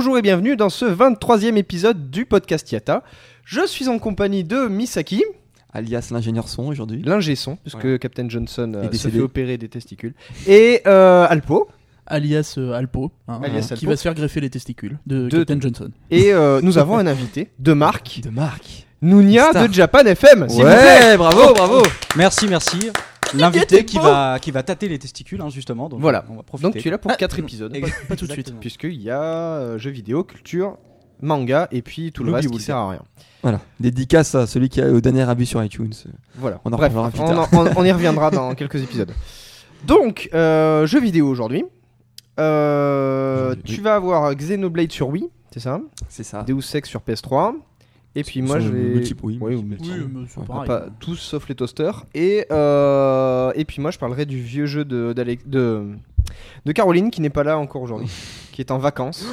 Bonjour et bienvenue dans ce 23e épisode du podcast Yata. Je suis en compagnie de Misaki, alias l'ingénieur son aujourd'hui. l'ingé son, puisque Captain Johnson euh, se fait opérer des testicules, et euh, Alpo. alias euh, Alpo, hein, Alias qui Alpo. va se faire greffer les testicules de, De- Captain Johnson. Et euh, nous avons un invité de marque, De Marc. Nounia Star. de Japan FM. s'il vous plaît. Ouais, bravo, bravo. Merci, merci. L'invité qui va, qui va tâter les testicules, hein, justement. Donc Voilà. On va profiter. Donc tu es là pour 4 épisodes, Ex- Pas tout de suite. Puisqu'il y a euh, jeux vidéo, culture, manga, et puis tout le reste qui sert à rien. Voilà, dédicace à celui qui a au dernier avis sur iTunes. Voilà. On en Bref, reparlera plus on, tard. en- on- on y reviendra dans quelques épisodes. Donc, euh, jeux vidéo aujourd'hui. Euh, Aujourd'hui. tu vas avoir Xenoblade sur Wii, c'est ça? C'est ça. Deus Ex sur PS3. Et puis moi, je vais. multiple, oui, Oui, ou multiple. Oui, mais Ouais, Ah, pareil. pas tous sauf les toasters. Et, euh, et puis moi, je parlerai du vieux jeu de, de, de Caroline qui n'est pas là encore aujourd'hui, qui est en vacances.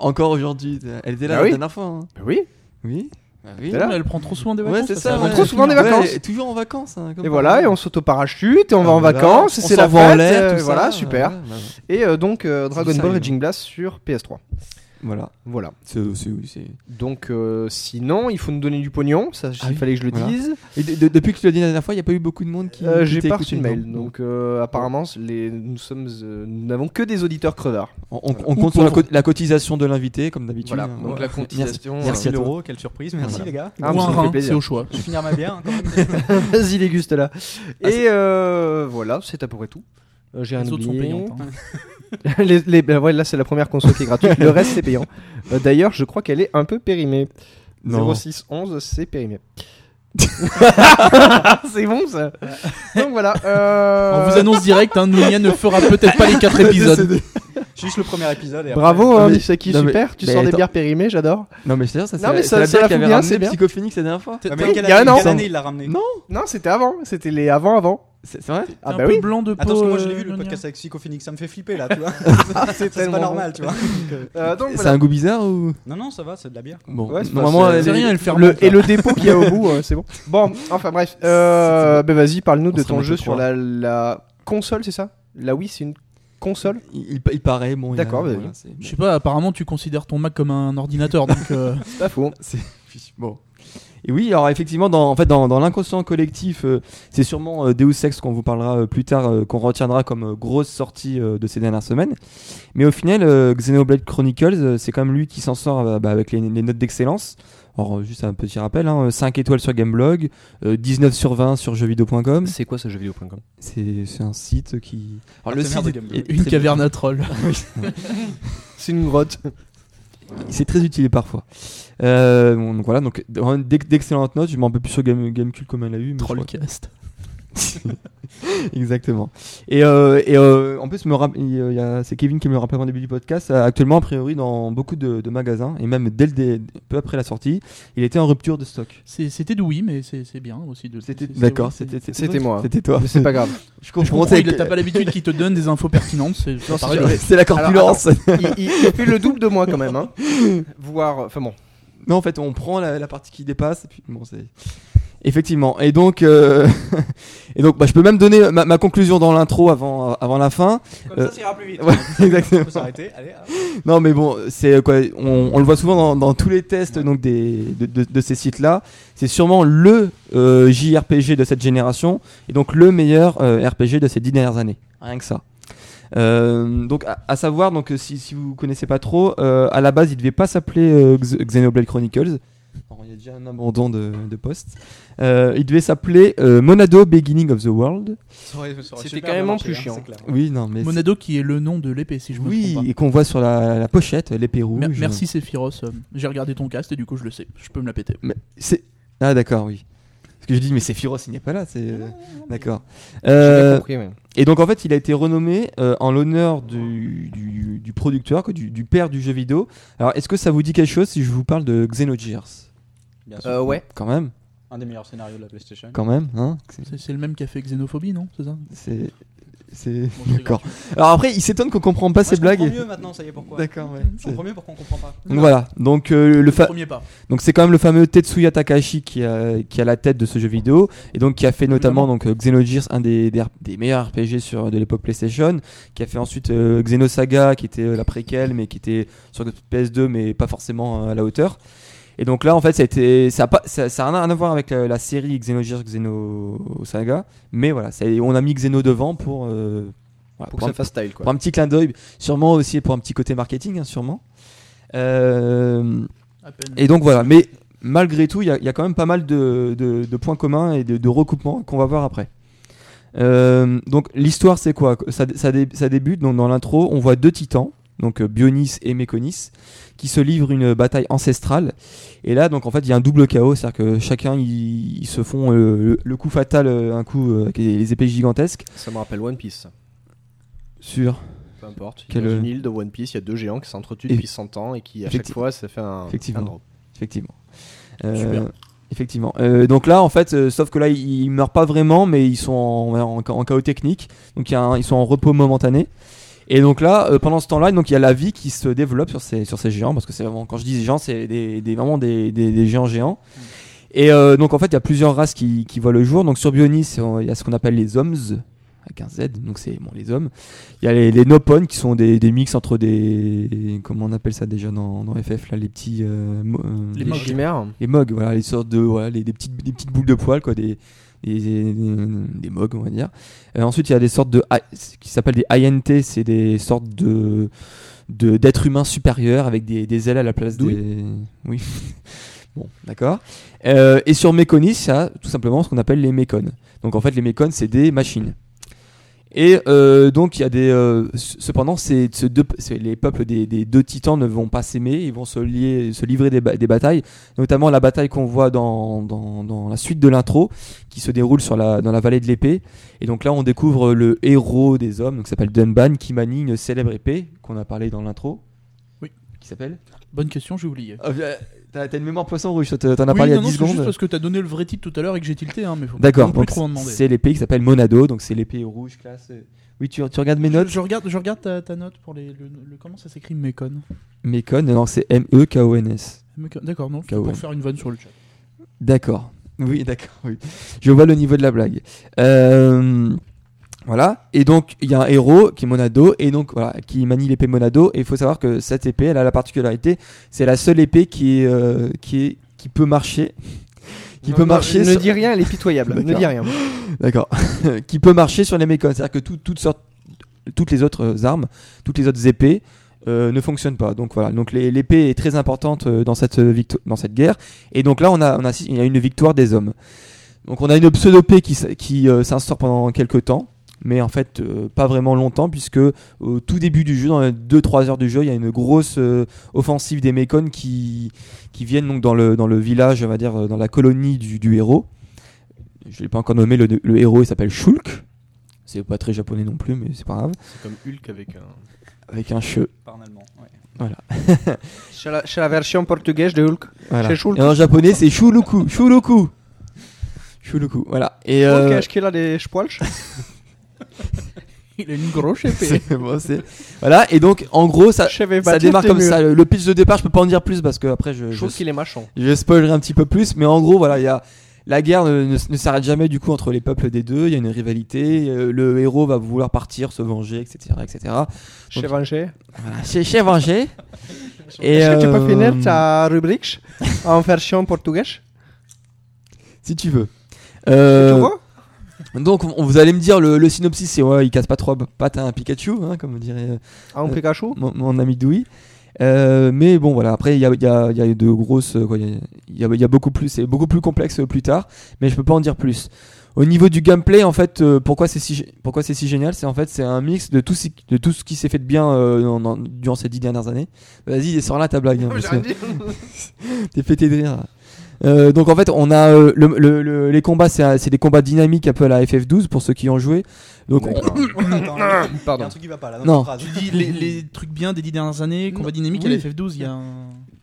Encore aujourd'hui? Elle était là Bah la oui. dernière fois. hein. Oui. Oui. Bah oui. Là Elle prend trop souvent des Ouais, vacances. c'est ça, ça. ça prend ouais. trop souvent des vacances. Ouais, toujours en vacances. hein, comme Et voilà, et on saute-parachute et on va en Voilà. vacances, et On c'est la s'envoie en fête. l'air, euh, tout voilà, ça, super. ouais, ouais, ouais. Et euh, donc euh, Dragon ça, Ball. Raging Blast sur PS3. Voilà. Voilà. C'est c'est- oui, c'est- Donc euh, sinon, il faut nous donner du pognon, ça Ah il oui, fallait que je le voilà. dise. Et de- de- depuis que tu l'as dit la dernière fois, il n'y a pas eu beaucoup de monde qui. Euh, J'ai pas reçu de mail, non donc euh, apparemment les, nous sommes, euh, nous n'avons que des auditeurs crevards. On, on- on compte sur la, co- la cotisation de l'invité, comme d'habitude. Voilà, hein. donc la cotisation. Merci à toi. euros, quelle surprise. Merci Voilà. les gars. Ah, c'est au choix. Je vais finir ma bière. hein. Vas-y, déguste là. Ah, Et voilà, c'est à peu près tout. J'ai rien Les autres sont oublié. Hein. les, les- ben ouais, là, c'est la première console qui est gratuite. Le reste, c'est payant. Euh, D'ailleurs, je crois qu'elle est un peu périmée. Non. 0611, c'est périmé. c'est bon ça. Donc voilà. euh, On vous annonce direct, hein, Nounia ne fera peut-être pas les 4 épisodes. Juste le premier épisode. Et Bravo, Non, hein, mais- Misaki, non, mais- super. Tu mais sors des attends. bières périmées, j'adore. Non, mais c'est ça, Non, c'est ça- la ça bien, ramené c'est bien. Psychophénix la dernière fois. T'es Mais quelle il y a année, quelle il l'a ramené Non. Non, c'était avant. C'était les avant-avant. C'est vrai Ah un bah peu oui. blanc de peau. Attends, parce que moi je l'ai vu le podcast avec Psychophoenix, ça me fait flipper là, tu vois. c'est tellement pas normal, tu vois. Euh, donc C'est voilà. un goût bizarre ou Non, non, ça va, c'est de la bière. Bon, Ouais, c'est normalement, pas- elle C'est est- rien, elle ferme. Le, et le dépôt qu'il y a au bout, euh, c'est bon. Bon, enfin bref. Euh, ben vas-y, parle-nous On de se ton remet jeu sur trois. la, la console, c'est ça? La Wii, c'est une console? Il, il- il paraît bon. il y a- D'accord, vas-y. voilà, c'est- Je sais pas, apparemment tu considères ton Mac comme un ordinateur, donc euh, C'est pas faux. C'est bon. Et oui, alors effectivement, dans, en fait, dans, dans l'inconscient collectif, euh, c'est sûrement euh, Deus Ex qu'on vous parlera euh, plus tard, euh, qu'on retiendra comme euh, grosse sortie euh, de ces dernières semaines. Mais au final, euh, Xenoblade Chronicles, euh, c'est quand même lui qui s'en sort euh, bah, avec les, les notes d'excellence. Alors, juste un petit rappel, hein, 5 étoiles sur Gameblog, euh, 19 sur 20 sur jeuxvideo.com. C'est quoi ce jeu vidéo.com C'est c'est un site qui. Alors, le site est- une caverne à troll. C'est une grotte. C'est très utilisé parfois. Euh, donc voilà, donc d'excellentes notes. Je m'en peux plus sur Game, Gamecube comme elle a eu. mais je Trollcast. Exactement. Et, euh, et euh, en plus, c'est Kevin qui me le rappelle au début du podcast. Actuellement, a priori, dans beaucoup de, de magasins, et même dès le dé- peu après la sortie, il était en rupture de stock. C'était Doui, mais c'est bien aussi. d'accord, c'était moi. C'était toi. Mais c'est pas grave. Je Je comprends. comprends, c'est- il t'as pas l'habitude qu'il te donne des infos pertinentes. C'est la corpulence. il, il- il fait le double de moi quand même. Hein. Voire. Enfin bon. Non, en fait, on prend la, la partie qui dépasse. Et puis, bon, c'est. Effectivement. Et donc, euh, et donc, bah, je peux même donner ma, ma conclusion dans l'intro avant, avant la fin. Comme Euh, ça, ça ira plus vite. ouais, exactement. On peut s'arrêter. Allez. Non, mais bon, c'est euh, quoi on, on le voit souvent dans, dans tous les tests donc des, de, de- de ces sites-là. C'est sûrement le euh, JRPG de cette génération et donc le meilleur euh, RPG de ces dix dernières années. Rien que ça. Euh, donc, à, à savoir, donc euh, si, si vous connaissez pas trop, euh, à la base, il devait pas s'appeler euh, Xenoblade Chronicles. Alors, il y a déjà un abandon de, de poste. Euh, il devait s'appeler euh, Monado Beginning of the World. C'était carrément plus chiant. Oui, non, mais. Monado qui est le nom de l'épée, si je me Oui, trompe et qu'on voit sur la, la pochette, l'épée rouge. pas. Mer- merci Sephiroth. euh, J'ai regardé ton cast et du coup je le sais. Je peux me la péter. Mais c'est. Ah, d'accord, oui. Parce que je dis, mais c'est Firos, il n'est pas là. c'est euh, D'accord. J'ai Euh, compris, ouais. Et donc en fait, il a été renommé euh, en l'honneur du, du, du producteur, du, du père du jeu vidéo. Alors, est-ce que ça vous dit quelque chose si je vous parle de Xenogears? Bien sûr. Euh, ouais. Quand même, Un des meilleurs scénarios de la PlayStation. quand même, hein C'est le même qui a fait Xénophobie, non? C'est ça? C'est, D'accord. Alors après, il s'étonne qu'on comprend pas Moi, ces je blagues. comprends mieux maintenant, ça y est pourquoi. D'accord, ouais. Je comprends mieux pourquoi on comprend pas. Donc voilà. Donc euh, le fa- Premier pas. donc c'est quand même le fameux Tetsuya Takahashi qui a qui a la tête de ce jeu vidéo et donc qui a fait notamment donc euh, Xenogears, un des, des, des meilleurs RPG sur de l'époque PlayStation, qui a fait ensuite euh, Xenosaga qui était la préquelle mais qui était sur PS2 mais pas forcément à la hauteur. Et donc là en fait ça a été ça a pas ça, ça a rien à voir avec la, la série Xenogears Xenosaga, mais voilà, ça- on a mis Xeno devant pour euh, voilà, Pour pour que un- ça fasse style, quoi. pour un petit clin d'œil, sûrement aussi pour un petit côté marketing, hein, sûrement. Euh, et donc voilà, mais malgré tout, il y, a- il y a quand même pas mal de, de- de points communs et de, de recoupements qu'on va voir après. Euh, donc l'histoire c'est quoi? Ça, ça, dé- ça débute donc dans l'intro, on voit deux titans, donc euh, Bionis et Méconis, qui se livrent une bataille ancestrale. Et là donc en fait il y a un double chaos, c'est-à-dire que chacun ils, se font euh, le, le coup fatal, euh, un coup euh, avec les les épées gigantesques Ça me rappelle One Piece. sur Peu importe. Quel- Dans une île de One Piece, il y a deux géants qui s'entretuent Et- depuis 100 ans et qui, à chaque fois, ça fait un, Effectivement. un drop. Effectivement. Euh, Super. Effectivement. Euh, donc là, en fait, euh, sauf que là, ils, ils meurent pas vraiment, mais ils sont en, en, en chaos technique. Donc il y a un- ils sont en repos momentané. Et donc là, euh, pendant ce temps-là, donc il y a la vie qui se développe sur ces sur ces géants, parce que c'est vraiment quand je dis géants, c'est des, des- vraiment des, des, des géants géants. Et euh, donc en fait, il y a plusieurs races qui, qui voient le jour. Donc sur Bionis, il y a ce qu'on appelle les hommes avec un Z, donc c'est bon les hommes. Il y a les, les Nopon qui sont des, des mix entre des comment on appelle ça déjà dans, dans FF là, les petits euh, euh, Les Les Mogs. chimères. les mogs, voilà, les sortes de, voilà, les, des petites, des petites boules de poils, quoi, des, des, des, on va dire. Euh, ensuite, il y a des sortes de, qui s'appellent des INT, c'est des sortes de, de d'êtres humains supérieurs avec des, des ailes à la place Douilles. des, oui. bon, d'accord. Euh, et sur Méconis, il y a tout simplement ce qu'on appelle les mécones. Donc en fait, les mécones, c'est des machines. Et euh, donc il y a des. euh, cependant, c'est ce deux- les peuples des, des deux titans ne vont pas s'aimer, ils vont se lier, se livrer des, ba- des batailles, notamment la bataille qu'on voit dans, dans, dans la suite de l'intro, qui se déroule sur la, dans la vallée de l'épée. Et donc là, on découvre le héros des hommes, donc qui s'appelle Dunban, qui manie une célèbre épée qu'on a parlé dans l'intro. Oui. Qui s'appelle? Bonne question, j'ai oublié. Euh, T'as une mémoire poisson rouge, t'en as Oui, parlé il y non, a non, 10 c'est juste secondes. parce que t'as donné le vrai titre tout à l'heure et que j'ai tilté, hein, mais faut D'accord, non c'est l'épée qui s'appelle Monado, donc c'est l'épée rouge classe. euh, Oui, tu, tu regardes mes notes je regarde, je regarde ta, ta note pour les. Le, le- comment ça s'écrit Mekon Mécon, non, c'est E M-E-K-O-N-S. Mekon, D'accord, non, pour faire une vanne sur le chat. D'accord. Oui, d'accord. Oui. Je vois le niveau de la blague. Euh, voilà. Et donc, il y a un héros qui est Monado, et donc, voilà, qui manie l'épée Monado. Et il faut savoir que cette épée, elle a la particularité, c'est la seule épée qui est, euh, qui est, qui peut marcher. Qui Non, peut non, marcher. Ne sur- dis rien, elle est pitoyable. ne dis rien. D'accord. qui peut marcher sur les mécones. C'est-à-dire que tout- toutes sortes, toutes les autres euh, armes, toutes les autres épées euh, ne fonctionnent pas. Donc voilà. Donc l'épée est très importante euh, dans cette victoire, dans cette guerre. Et donc là, on a, on a, il y a une victoire des hommes. Donc on a une pseudo-épée qui, qui euh, s'instaure pendant quelques temps. Mais en fait, euh, pas vraiment longtemps, puisque au tout début du jeu, dans les 2-3 heures du jeu, il y a une grosse euh, offensive des mécones qui, qui viennent donc dans le, dans le village, on va dire, euh, dans la colonie du, du héros. Je l'ai pas encore nommé, le, le héros il s'appelle Shulk. C'est pas très japonais non plus, mais c'est pas grave. C'est comme Hulk avec un. Avec un che. Par un allemand. ouais. C'est la, version portugaise de Hulk. Voilà. C'est Shulk. Et en japonais, c'est Shuluku. Shuluku. Shuluku. Voilà. Et euh, Ok, est-ce qu'il a des spoils Il a une grosse épée. bon, voilà. Et donc, en gros, ça, ça démarre comme mieux. ça. Le pitch de départ, je peux pas en dire plus parce que après, je, Je trouve qu'il est machon. je spoilerai un petit peu plus. Mais en gros, voilà, il y a la guerre ne, ne- ne s'arrête jamais du coup entre les peuples des deux. Il y a une rivalité. euh, le héros va vouloir partir, se venger, etc., etc. Chez Vangé. Voilà. Chez, chez Venger. Et Est-ce que tu euh, peux finir ta rubrique en version portugaise? Si tu veux. Euh, Tu vois donc, on- vous allez me dire le, le synopsis, c'est ouais, il casse pas trois pattes à un Pikachu, hein, comme dirait euh, En euh, Pikachu mon, mon ami Dewey. Euh, mais bon, voilà. Après, il y a, y, a, il y a de grosses. Il y a, y beaucoup plus. C'est beaucoup plus complexe euh, plus tard. Mais je peux pas en dire plus. Au niveau du gameplay, en fait, euh, pourquoi c'est si, pourquoi c'est si génial C'est en fait, c'est un mix de tout, ce- de tout ce qui s'est fait de bien euh, dans- dans- durant ces dix dernières années. Vas-y, sors là ta blague. hein, parce que- T'es pété de rire. Euh, donc en fait, on a euh, le, le- le- les combats, c'est c'est des combats dynamiques un peu à la FF12 pour ceux qui ont joué. Donc on- Attends, il y a Pardon. un truc qui va pas là. dans Non. phrase. Tu dis les, les trucs bien des dix dernières années, combat dynamique à la FF12, il y a un.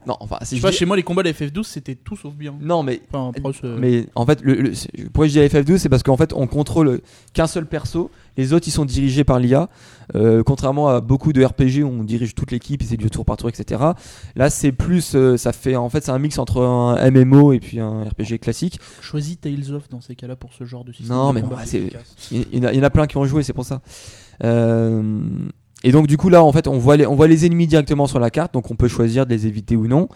Non, enfin, Je sais pas, chez moi, les combats de la FF12, c'était tout sauf bien. non mais Enfin, Mais en fait, le, pourquoi je dis FF12 C'est parce qu'en fait, on contrôle qu'un seul perso. Les autres, ils sont dirigés par l'IA. Euh, contrairement à beaucoup de RPG où on dirige toute l'équipe et c'est du tour par tour, etc. Là, c'est plus, euh, ça fait, en fait, c'est un mix entre un MMO et puis un RPG classique. Choisis Tales of dans ces cas-là pour ce genre de système. Non, de mais bon, Il y, en a- il y en a plein qui ont joué, c'est pour ça. Euh, et donc, du coup, là, en fait, on voit, les, on voit les ennemis directement sur la carte, donc on peut choisir de les éviter ou non.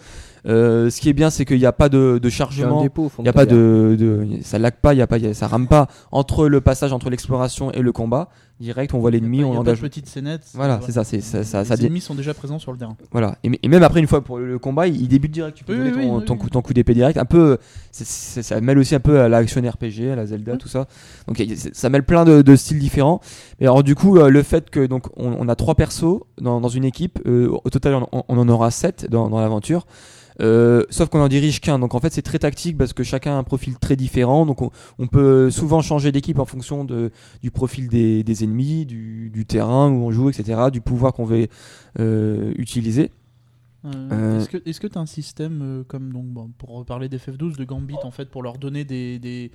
Euh, ce qui est bien, c'est qu'il n'y a pas de, chargement. Il y a pas de, de, ça lag pas, il y a pas, y a- ça rame pas entre le passage entre l'exploration et le combat. Direct, on voit l'ennemi, on engage. petite scénette. Voilà, c'est ça, c'est ça, ça, Les ça dit- ennemis sont déjà présents sur le terrain. voilà. Et, même après, une fois pour le, combat, il, débute direct. Tu peux donner ton, coup, ton coup d'épée direct. Un peu, ça mêle aussi un peu à l'action RPG, à la Zelda, tout ça. Donc ça mêle plein de, styles différents. Et alors du coup, euh, le fait que donc on, a trois persos dans, une équipe, euh, au total on, on en aura sept dans, dans l'aventure. Euh, sauf qu'on en dirige qu'un, donc en fait c'est très tactique parce que chacun a un profil très différent, donc on, on peut souvent changer d'équipe en fonction de, du profil des, des ennemis, du, du terrain où on joue, etc., du pouvoir qu'on veut euh, utiliser. Euh, Euh, Est-ce que que t'as un système euh, comme donc bon, pour reparler des FF12 de Gambit en fait pour leur donner des des,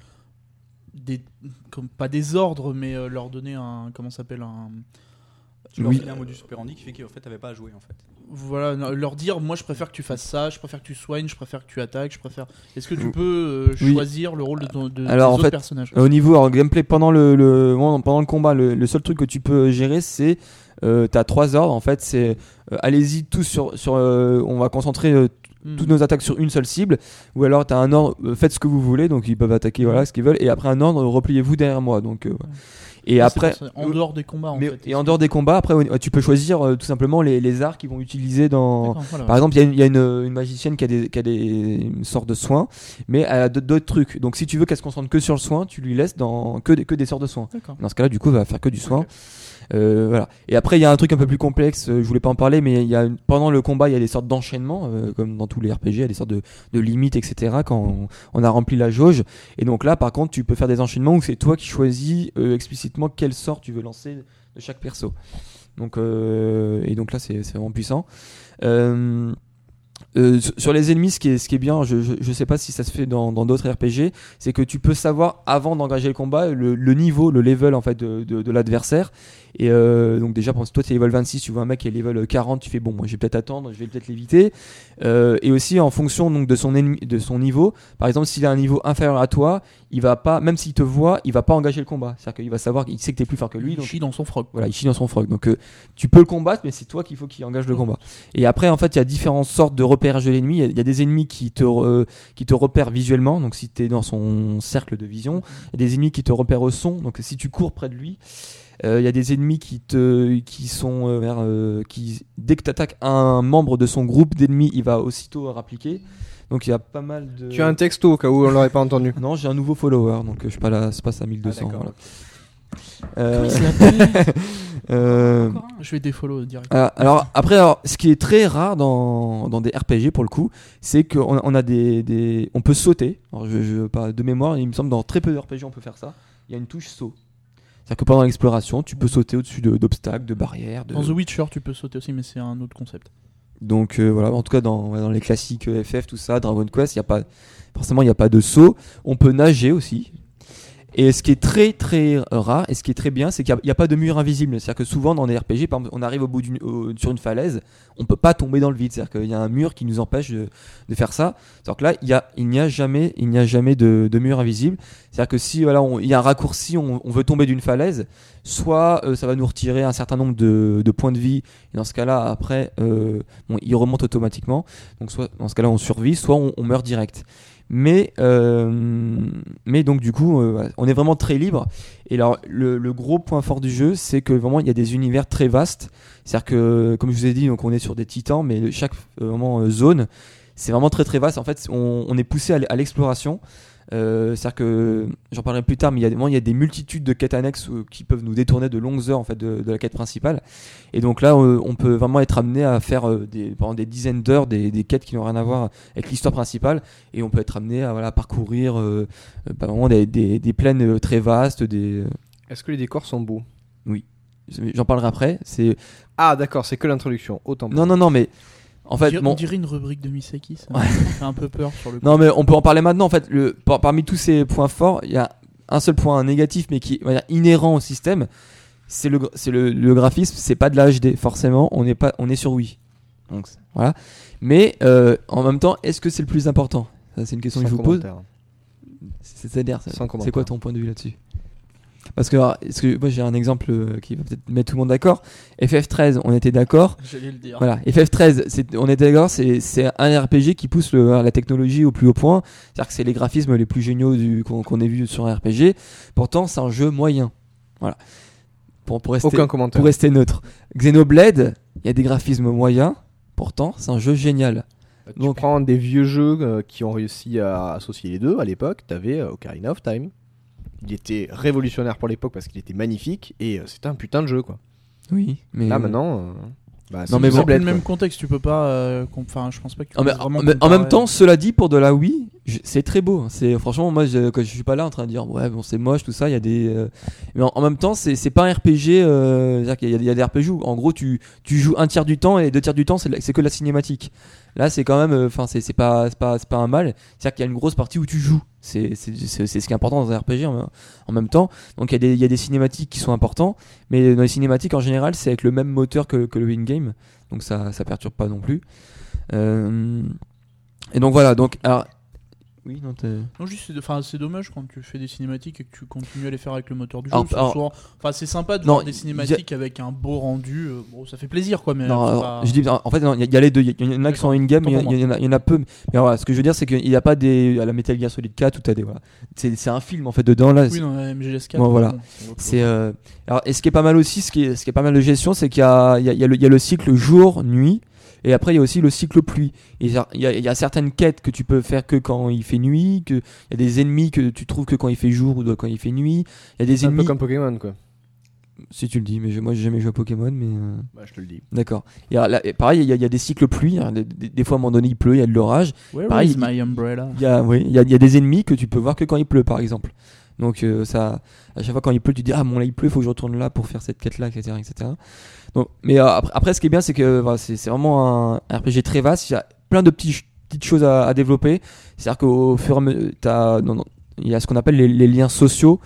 des comme pas des ordres mais euh, leur donner un comment ça s'appelle un Tu leur Oui. un modus operandi qui fait qu'en fait t'avais pas à jouer en fait. Voilà leur dire moi je préfère que tu fasses ça je préfère que tu soignes je préfère que tu attaques je préfère est-ce que tu peux euh, Oui. choisir le rôle de ton de, Alors, des en autres fait, personnages Au niveau alors, gameplay pendant le, le pendant le combat, le, le seul truc que tu peux gérer, c'est euh, t'as trois ordres. En fait, c'est euh, allez-y tous sur sur. on va concentrer Hmm. toutes nos attaques sur une seule cible. Ou alors t'as un ordre, faites ce que vous voulez. Donc ils peuvent attaquer voilà ce qu'ils veulent. Et après un ordre, repliez-vous derrière moi. Donc euh. Et après. en dehors des combats en mais- fait et en dehors des combats, après tu peux choisir euh, tout simplement les, les arts qu'ils vont utiliser dans. Voilà. Par exemple, il y a, une, y a une, une magicienne qui a, des, qui a des, une sorte de soins, mais elle a d'autres trucs. Donc si tu veux qu'elle se concentre que sur le soin, tu lui laisses dans que des, que des sortes de soins. Dans ce cas-là, du coup, elle va faire que du soin. Euh. Et après, il y a un truc un peu plus complexe. euh, je voulais pas en parler, mais y a pendant le combat, il y a des sortes d'enchaînements, euh, comme dans tous les RPG, il y a des sortes de, limites, etc. Quand on, a rempli la jauge. Et donc là, par contre, tu peux faire des enchaînements où c'est toi qui choisis euh, explicitement quel sort tu veux lancer de chaque perso. Donc et donc là, c'est vraiment puissant. Sur- les ennemis, ce qui est, ce qui est bien, je, je, sais pas si ça se fait dans d'autres RPG, c'est que tu peux savoir avant d'engager le combat le, niveau, le level en fait de, de l'adversaire. Et euh, donc déjà, pour toi, tu es level 26, tu vois un mec qui est level 40, tu fais bon, moi je vais peut-être attendre, je vais peut-être l'éviter. Euh, et aussi en fonction donc de son ennemi, de son niveau. Par exemple, s'il a un niveau inférieur à toi, il va pas, même s'il te voit, il va pas engager le combat. C'est-à-dire qu'il va savoir, il sait que t'es plus fort que lui, il donc chie dans son froc voilà, il chie dans son frog. Donc euh, tu peux le combattre, mais c'est toi qu'il faut qu'il engage le combat. Et après, en fait, il y a différentes sortes de repérages de l'ennemi. Il y a- il y, a des ennemis qui te, re- qui te repèrent visuellement, donc si tu es dans son cercle de vision. Il y a des ennemis qui te repèrent au son, donc si tu cours près de lui. Euh, Il y a des ennemis qui te qui sont euh, vers euh, qui dès que tu attaques un membre de son groupe d'ennemis, il va aussitôt rappliquer. Donc il y a pas mal de Tu as un texto au cas où on l'aurait pas entendu. Non, j'ai un nouveau follower, donc euh, je pas là, c'est pas à 1200 Ah, d'accord. voilà. Euh, euh, Je vais défollow direct. Ah, alors après, alors, ce qui est très rare dans, dans des RPG pour le coup, c'est qu'on on a des, des, on peut sauter. Alors, je, je pas de mémoire, il me semble dans très peu de RPG on peut faire ça. Il y a une touche saut. C'est-à-dire que pendant l'exploration, tu peux sauter au-dessus de- d'obstacles, de, barrières. De... Dans The Witcher, tu peux sauter aussi, mais c'est un autre concept. Donc euh, voilà, en tout cas dans, dans les classiques euh, FF, tout ça, Dragon Quest, il y a pas forcément il n'y a pas de saut. On peut nager aussi. Et ce qui est très très rare et ce qui est très bien, c'est qu'il n'y a, pas de mur invisible. C'est-à-dire que souvent dans des RPG, par exemple, on arrive au bout sur une falaise, on peut pas tomber dans le vide. C'est-à-dire qu'il y a un mur qui nous empêche de, faire ça. C'est-à-dire que là, il n'y a jamais, il n'y a jamais de, de mur invisible. C'est-à-dire que si voilà, il y a un raccourci, on, veut tomber d'une falaise, soit euh, ça va nous retirer un certain nombre de, points de vie. Et dans ce cas-là, après, euh, il remonte automatiquement. Donc soit dans ce cas-là, on survit, soit on meurt direct. Mais, euh, mais donc du coup, euh, on est vraiment très libre. Et alors, le, gros point fort du jeu, c'est que vraiment, il y a des univers très vastes. C'est-à-dire que, comme je vous ai dit, donc on est sur des titans, mais chaque euh, vraiment, euh, zone, c'est vraiment très très vaste. En fait, on, est poussé à l'exploration. Euh, C'est-à-dire que, j'en parlerai plus tard, mais il y a, vraiment, il y a des multitudes de quêtes annexes euh, qui peuvent nous détourner de longues heures en fait de, de la quête principale. Et donc là, euh, on peut vraiment être amené à faire des, pendant des dizaines d'heures des, des quêtes qui n'ont rien à voir avec l'histoire principale, et on peut être amené à voilà, parcourir euh, bah, vraiment des, des, des plaines très vastes. Des, Est-ce que les décors sont beaux? J'en parlerai après. C'est Ah, d'accord, c'est que l'introduction. Autant. non, non, non, mais en On fait, dirait- bon, On dirait une rubrique de Misaki, ça Ouais. ça fait un peu peur sur le coup. Non, mais on peut en parler maintenant. En fait, le, par- parmi tous ces points forts, il y a un seul point négatif, mais qui est on va dire, inhérent au système. C'est le, c'est le, le graphisme. C'est pas de la HD, forcément. On est pas, on est sur Wii. Donc voilà. Mais euh, en même temps, est-ce que c'est le plus important? Ça, c'est une question que je vous pose. commentaire. C'est- C'est-à-dire, quoi ton point de vue là-dessus? Parce que, alors, est-ce que moi j'ai un exemple euh, qui va peut-être mettre tout le monde d'accord. FF13, on était d'accord. J'allais le dire. Voilà, FF13, c'est- on est d'accord, c'est un RPG qui pousse le- la technologie au plus haut point. C'est-à-dire que c'est les graphismes les plus géniaux qu'on ait vu sur un RPG. Pourtant, c'est un jeu moyen. Voilà. Pour, pour, rester, Aucun commentaire. pour rester neutre. Xenoblade, il y a des graphismes moyens. Pourtant, c'est un jeu génial. Tu Donc- prends des vieux jeux euh, qui ont réussi à associer les deux à l'époque. T'avais euh, Ocarina of Time. Il était révolutionnaire pour l'époque parce qu'il était magnifique et euh, c'était un putain de jeu quoi. Oui, mais. Là euh, maintenant, euh, bah, c'est Non, mais bon. Le même contexte, tu peux pas. euh, je pense pas que tu Ah, en comparer. même temps, cela dit, pour de la Wii, c'est très beau. C'est franchement, moi, je, quand je suis pas là en train de dire ouais, bon, c'est moche, tout ça. Il y a des, euh, mais en, même temps, c'est c'est pas un RPG. euh, qu'il y, a- des RPG où, en gros, tu, tu joues un tiers du temps et deux tiers du temps, c'est c'est que la cinématique. Là, c'est quand même, euh, enfin, c'est c'est pas, c'est pas, c'est pas un mal. C'est-à-dire qu'il y a une grosse partie où tu joues. C'est c'est- c'est- ce qui est important dans un RPG en, même temps. Donc il y, a des, il y a des cinématiques qui sont importants, mais dans les cinématiques en général, c'est avec le même moteur que, que le in-game. Donc ça, ça perturbe pas non plus. Euh, et donc voilà, donc oui, non, Non, juste, c'est dommage quand tu fais des cinématiques et que tu continues à les faire avec le moteur du jeu. Souvent- Enfin, c'est sympa de Non, voir des a- cinématiques avec un beau rendu. euh, bon, ça fait plaisir, quoi. Mais non, faut alors, pas- je dis en fait il y, a- il y a les deux. Il y, en a qui sont in-game, mais il y, en a- il y en a peu. Mais voilà, ce que je veux dire, c'est qu'il n'y a pas des à la Metal Gear Solid 4 où t'as des voilà. C'est un film en fait dedans là. Oui, non, MGS4. Bon, voilà. bon, c'est euh, alors et ce qui est pas mal aussi, ce qui est, ce qui est pas mal de gestion, c'est qu'il y a, il y a le cycle jour nuit et après il y a aussi le cycle pluie. Il y a, il y il certaines quêtes que tu peux faire que quand il fait nuit, que il y a des ennemis que tu trouves que quand il fait jour ou quand il fait nuit. Il y a des C'est un peu ennemis. comme Pokémon quoi. Si tu le dis, mais je- moi j'ai jamais joué à Pokémon, mais euh, Bah, je te le dis. d'accord. Pareil, il y, a, il y a des cycles pluie. hein, des, des- des fois à un moment donné il pleut, il y a de l'orage. Where pareil, is il- my umbrella Il y a, oui, il y a, il y a des ennemis que tu peux voir que quand il pleut, par exemple. Donc euh, ça, à chaque fois quand il pleut, tu dis ah bon là il pleut, faut que je retourne là pour faire cette quête là, etc., etc. Mais euh, après, après, ce qui est bien, c'est que c'est vraiment un RPG très vaste. Il y a plein de petites choses à, développer. C'est-à-dire qu'au fur et à mesure, il y a ce qu'on appelle les liens sociaux.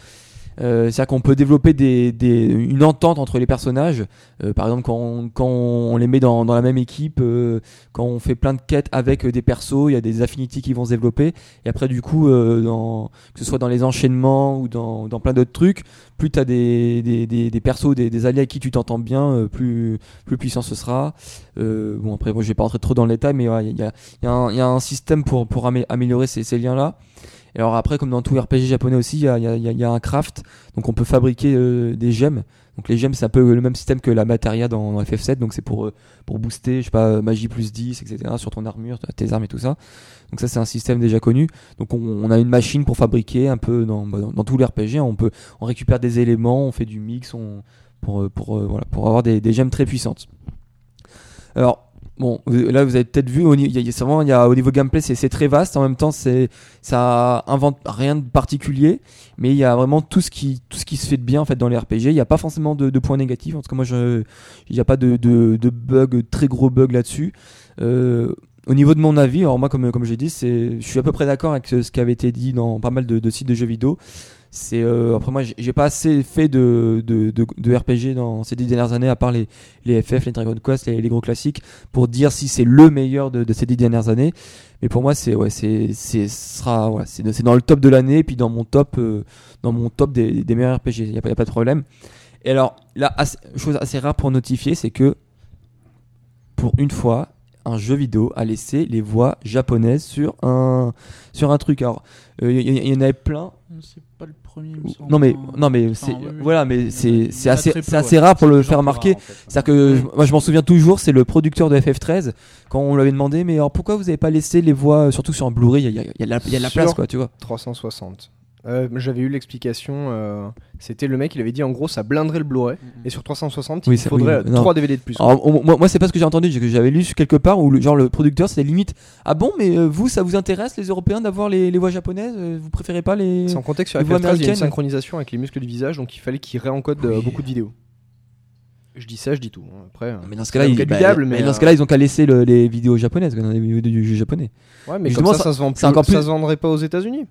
Euh, C'est-à-dire qu'on peut développer des, des- une entente entre les personnages. Euh, par exemple, quand on, quand on les met dans, dans la même équipe, euh, quand on fait plein de quêtes avec euh, des persos, il y a des affinités qui vont se développer. Et après, du coup, euh, dans, que ce soit dans les enchaînements ou dans, dans plein d'autres trucs, plus tu as des, des, des, persos, des, alliés avec qui tu t'entends bien, plus, plus puissant ce sera. Bon, après, moi, je vais pas rentrer trop dans le détail, mais il y, a, y, a y a un système pour, pour amé- améliorer ces, ces liens-là. Et alors après, comme dans tout RPG japonais aussi, il y a, y a- y a- un craft, donc on peut fabriquer euh, des gemmes. Donc les gemmes, c'est un peu le même système que la materia dans, dans FF7, donc c'est pour, euh, pour booster, je sais pas, euh, magie plus 10, etc. sur ton armure, tes armes et tout ça. Donc ça, c'est un système déjà connu. Donc on, on a une machine pour fabriquer un peu dans, bah, dans, dans tous les RPG. On peut, on récupère des éléments, on fait du mix, on, pour, euh, pour, voilà, pour avoir des, des gemmes très puissantes. Alors, bon, là vous avez peut-être vu, au, vraiment, il y a, au niveau gameplay, c'est, très vaste. En même temps, ça invente rien de particulier, mais il y a vraiment tout ce qui, tout ce qui se fait de bien en fait dans les RPG. Il n'y a pas forcément de, points négatifs. En tout cas, moi, je, il n'y a pas de, bugs, très gros bugs là-dessus. Euh, au niveau de mon avis, alors moi, comme, comme j'ai dit, je suis à peu près d'accord avec ce, qui avait été dit dans pas mal de sites de jeux vidéo. C'est euh, après moi, j'ai pas assez fait de, de, de, de RPG dans ces dix dernières années, à part les, les FF, les Dragon Quest, les, les gros classiques, pour dire si c'est le meilleur de, de ces dix dernières années. Mais pour moi, c'est ouais, c'est c'est ce sera voilà, c'est c'est dans le top de l'année, puis dans mon top euh, dans mon top des, des meilleurs RPG. Il y a pas y a pas de problème. Et alors là, chose assez rare pour notifier, c'est que pour une fois, un jeu vidéo a laissé les voix japonaises sur un sur un truc. Alors, euh, il y, il y en avait plein. C'est pas le premier. il me semble. Non mais non mais enfin, c'est oui, voilà mais c'est c'est assez c'est assez rare pour le faire remarquer. rare, en fait. C'est-à-dire que je- moi je m'en souviens toujours, c'est le producteur de FF13 quand on lui avait demandé mais alors pourquoi vous avez pas laissé les voix surtout sur un Blu-ray, il y a, il y a- il y a de la- y a de la place quoi, tu vois. 360. Euh, J'avais eu l'explication. euh, C'était le mec, il avait dit en gros ça blinderait le Blu-ray. Et sur 360, Oui, il ça- faudrait oui, non. 3 DVD de plus. Alors, on- moi, moi, c'est pas ce que j'ai entendu, que j'avais lu sur quelque part où le, genre le producteur c'était limite ah bon mais euh, vous ça vous intéresse les Européens d'avoir les, les voix japonaises euh, vous préférez pas les Sans contexte, sur les voix FF13, il y a une américaines. synchronisation avec les muscles du visage, donc il fallait qu'il réencode euh, Oui. beaucoup de vidéos. Je dis ça, je dis tout. hein. Après, euh, mais dans ce c'est cas-là, ils, bah, mais mais, dans euh, ce cas-là, ils ont qu'à laisser le- les vidéos japonaises, dans les vidéos du jeu japonais. ouais, mais justement, comme ça, ça- ça, se vend plus, encore ça plus- se vendrait pas aux États-Unis.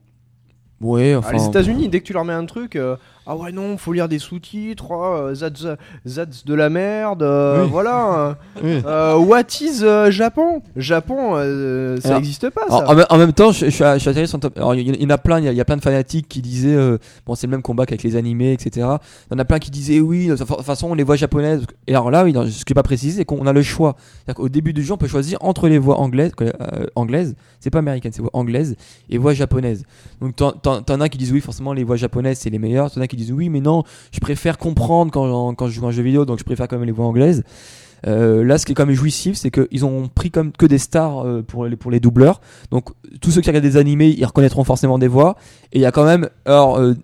Ouais, Ah, enfin. les États-Unis, dès que tu leur mets un truc, euh, ah ouais non, faut lire des sous-titres, oh, euh, Zaz, Zaz de la merde, euh, Oui. voilà. Oui. Euh, what is euh, Japon? Japon, euh, ça n'existe pas Alors, en, même- en même temps, je, je suis je suis atterri sur le top. Alors, il y, en a plein, il y, a- il y a plein de fanatiques qui disaient, euh, bon, c'est le même combat qu'avec les animés, etc. Il y en a plein qui disaient, oui, de toute façon, on les voix japonaises. Et alors là, oui, non, ce qui n'est pas précisé, c'est qu'on a le choix. C'est-à-dire qu'au début du jeu, on peut choisir entre les voix anglaises, euh, anglaises, c'est pas américaine, c'est voix anglaise, et voix japonaises. Donc, t'en- t'en t'en as qui disent, oui, forcément, les voix japonaises, c'est les meilleures. T'en as qui disent, oui, mais non, je préfère comprendre quand, quand je joue un jeu vidéo, donc je préfère quand même les voix anglaises. Euh, là, ce qui est quand même jouissif, c'est qu'ils ont pris comme que des stars euh, pour les pour les doubleurs. Donc tous ceux qui regardent des animés, ils reconnaîtront forcément des voix. Et il y a quand même, alors euh,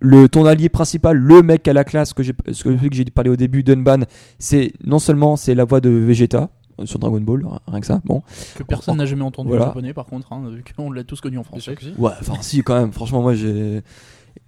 le ton allié principal, le mec à la classe que j'ai, ce que que j'ai parlé au début, Dunban, c'est non seulement c'est la voix de Vegeta sur Dragon Ball, rien que ça. Bon, Que personne n'a jamais entendu Voilà. en japonais, par contre, hein, vu qu'on l'a tous connu en français. ouais, enfin si quand même. Franchement, moi j'ai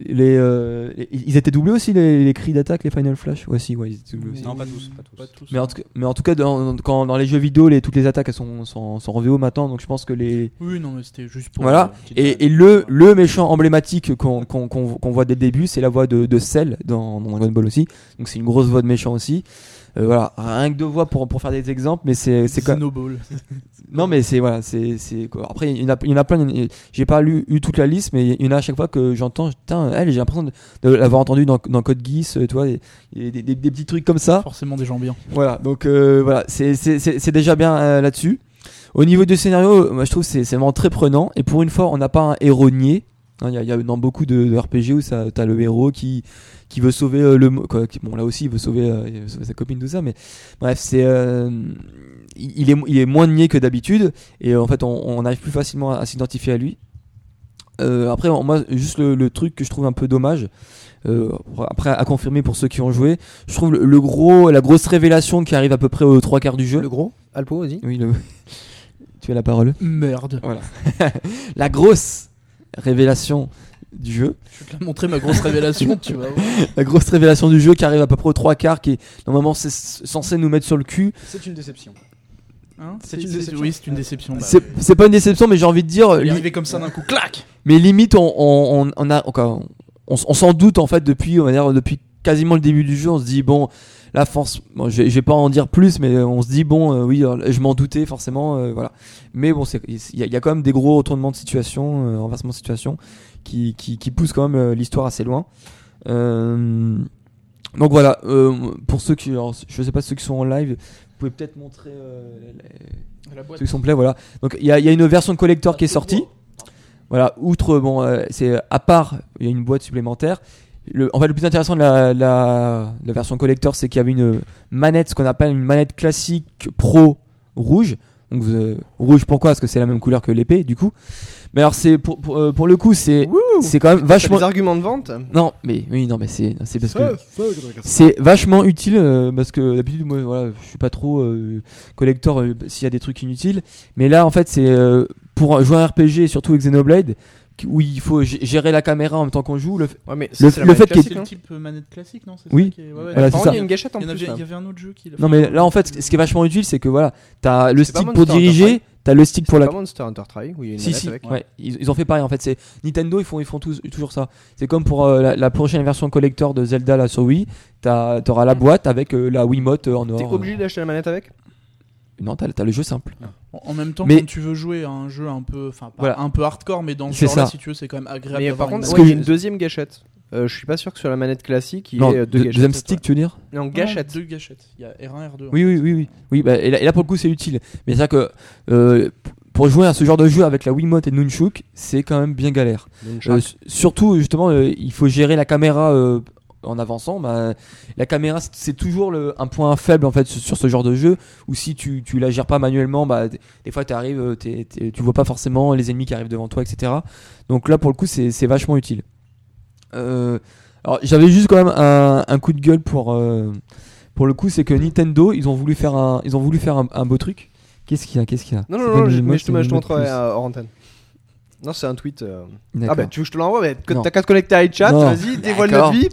les, euh, ils étaient doublés aussi les, les cris d'attaque, les Final Flash? Ouais, si, ouais, ils étaient doublés aussi. Non, pas tous. Pas tous. Pas tous. Mais en, tout cas, mais en tout cas, dans, quand, dans les jeux vidéo, les, toutes les attaques elles sont, sont, sont en VO maintenant, donc je pense que les, Oui, non, mais c'était juste pour. Voilà. Et, le, le méchant emblématique qu'on voit dès le début, c'est la voix de, de Cell dans, dans Dragon Ball aussi. Donc c'est une grosse voix de méchant aussi. Euh, voilà, rien que deux voix pour, pour faire des exemples, mais c'est c'est quand Xenoball. non mais c'est voilà, c'est c'est. Après il y en a il y en a plein. J'ai pas lu eu toute la liste, mais il y en a à chaque fois que j'entends, putain, elle, j'ai l'impression de, de l'avoir entendu dans, dans Code Geass, euh, tu vois, des, des, des- des petits trucs comme ça. Forcément des gens bien. Voilà, donc euh, voilà, c'est- c'est déjà bien euh, là-dessus. Au niveau du scénario, moi je trouve que c'est c'est vraiment très prenant. Et pour une fois, on n'a pas un héros Hein, Il y, a- il y a dans beaucoup de, de RPG où ça- t'as le héros qui, qui veut sauver euh, le quoi, qui- bon là aussi il veut sauver, euh, il veut sauver sa copine tout ça mais bref c'est euh, il il est il est moins niais que d'habitude et en fait on, on arrive plus facilement à, à s'identifier à lui Euh, après on- moi juste le, le truc que je trouve un peu dommage euh, après à confirmer pour ceux qui ont joué je trouve le, le gros la grosse révélation qui arrive à peu près aux trois quarts du jeu Le gros Alpo, vas-y. oui le... tu as la parole Merde. la grosse révélation du jeu Je vais te la montrer ma grosse révélation, tu vois. la grosse révélation du jeu qui arrive à peu près aux trois quarts qui est normalement c'est censé nous mettre sur le cul C'est une déception. Hein C'est une déception. Oui, c'est une déception. bah, c'est pas une déception mais j'ai envie de dire Il li- est arrivé comme ça d'un coup, clac mais limite on, on, on- on a on s'en doute en fait depuis on va dire depuis quasiment le début du jeu on se dit bon la force bon, je, vais- pas en dire plus mais on se dit bon euh, oui alors, je m'en doutais forcément euh, voilà. Mais bon il y, a- il y a quand même des gros retournements de situation euh, renversements de situation qui, qui, qui poussent quand même euh, l'histoire assez loin. Euh, donc voilà euh, pour ceux qui alors, je sais pas ceux qui sont en live vous pouvez peut-être montrer euh, les- La boîte. ceux qui sont voilà. Donc il y a, y a une version collector qui est sortie. Voilà outre bon euh, c'est à part il y a une boîte supplémentaire le, en fait le plus intéressant de la, la, la version collector c'est qu'il y avait une manette ce qu'on appelle une manette classique pro rouge. Donc euh, rouge pourquoi? Parce que c'est la même couleur que l'épée du coup. Mais alors c'est pour, pour, euh, pour le coup c'est c'est quand même vachement des arguments de vente? Non mais oui non mais c'est c'est parce que c'est vachement utile euh, parce que d'habitude moi voilà je suis pas trop euh, collector s'il y a des trucs inutiles. Mais là en fait c'est pour jouer à un RPG et surtout avec Xenoblade où il faut gérer la caméra en même temps qu'on joue le Ouais, mais Le- ça, c'est la le manette fait qu'il y ait- classique, C'est le hein. type euh, manette classique, non Oui. ça qui est- ouais, ouais. Voilà, c'est Apparemment, ça. Il y a une gâchette en Il y, plus. là. il y avait un autre jeu qui non mais là en fait ce qui est vachement utile c'est que voilà t'as le stick pour diriger t'as le stick pour la pas Monster Hunter Try où il y a une si si avec. ouais, ils, ils ont fait pareil en fait c'est Nintendo ils font ils font tous- toujours ça c'est comme pour euh, la, la prochaine version collector de Zelda là sur Wii t'as- t'auras la boîte avec euh, la Wiimote euh, en or T'es obligé d'acheter la manette avec? Non t'as le jeu simple En- En même temps, Mais- quand tu veux jouer à un jeu un peu, enfin Voilà. un peu hardcore, mais dans ce C'est genre-là, si tu veux, c'est quand même agréable. Mais par une contre, ouais, il y a une deuxième gâchette. Euh, je suis pas sûr que sur la manette classique, il Non, y ait deux gâchettes. deuxième stick, tu veux dire Non, Non, gâchette. Deux gâchettes. Il y a R1, R2. Oui, oui, oui, oui. Oui, bah, et, là, et là, pour le coup, c'est utile. Mais c'est vrai que euh, pour jouer à ce genre de jeu avec la Wiimote et le Nunchuk, c'est quand même bien galère. Euh, surtout, justement, euh, il faut gérer la caméra euh, en avançant. Bah, la caméra, c'est- toujours le, un point faible en fait sur, ce genre de jeu. Ou si tu, tu la gères pas manuellement, bah, des fois, tu arrives, tu vois pas forcément les ennemis qui arrivent devant toi, etc. Donc là, pour le coup, c'est vachement utile. Euh, alors, j'avais juste quand même un, un coup de gueule pour euh, pour le coup, c'est que Nintendo, ils ont voulu faire un, ils ont voulu faire un, un beau truc. Qu'est-ce qu'il y a Qu'est-ce qu'il y a? Non, non, non, une je- mais je te, te montrerai euh, hors antenne. Non, c'est un tweet. euh. Ah bah tu veux que je te l'envoie? Mais Non. T'as qu'à te connecter à iChat, Non. vas-y, dévoile notre vie.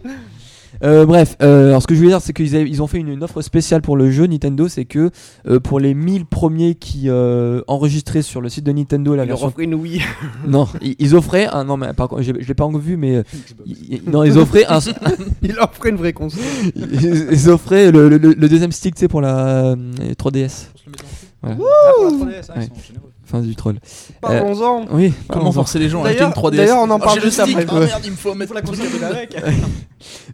Euh, bref, euh, alors ce que je voulais dire, c'est qu'ils avaient- ils ont fait une, une offre spéciale pour le jeu Nintendo, c'est que euh, pour les 1000 premiers qui euh, enregistraient sur le site de Nintendo la Il leur version, une Wii. non, ils, ils offraient un, non mais par contre, j'ai- je l'ai pas encore vu, mais euh, ils- ils- non, ils offraient un, Il leur offrait une vraie console. ils, ils offraient le, le- le deuxième stick, tu sais, pour la euh, 3DS. Faut se le mettre dans le cul. Voilà. Ah, pour la 3DS, ils Ouais. sont généreux. Fin du troll. Parlons-en. Oui. Comment forcer les gens à acheter une D'ailleurs- 3DS d'ailleurs, on en Ah, parle juste après. Ah merde, il me faut mettre la console avec.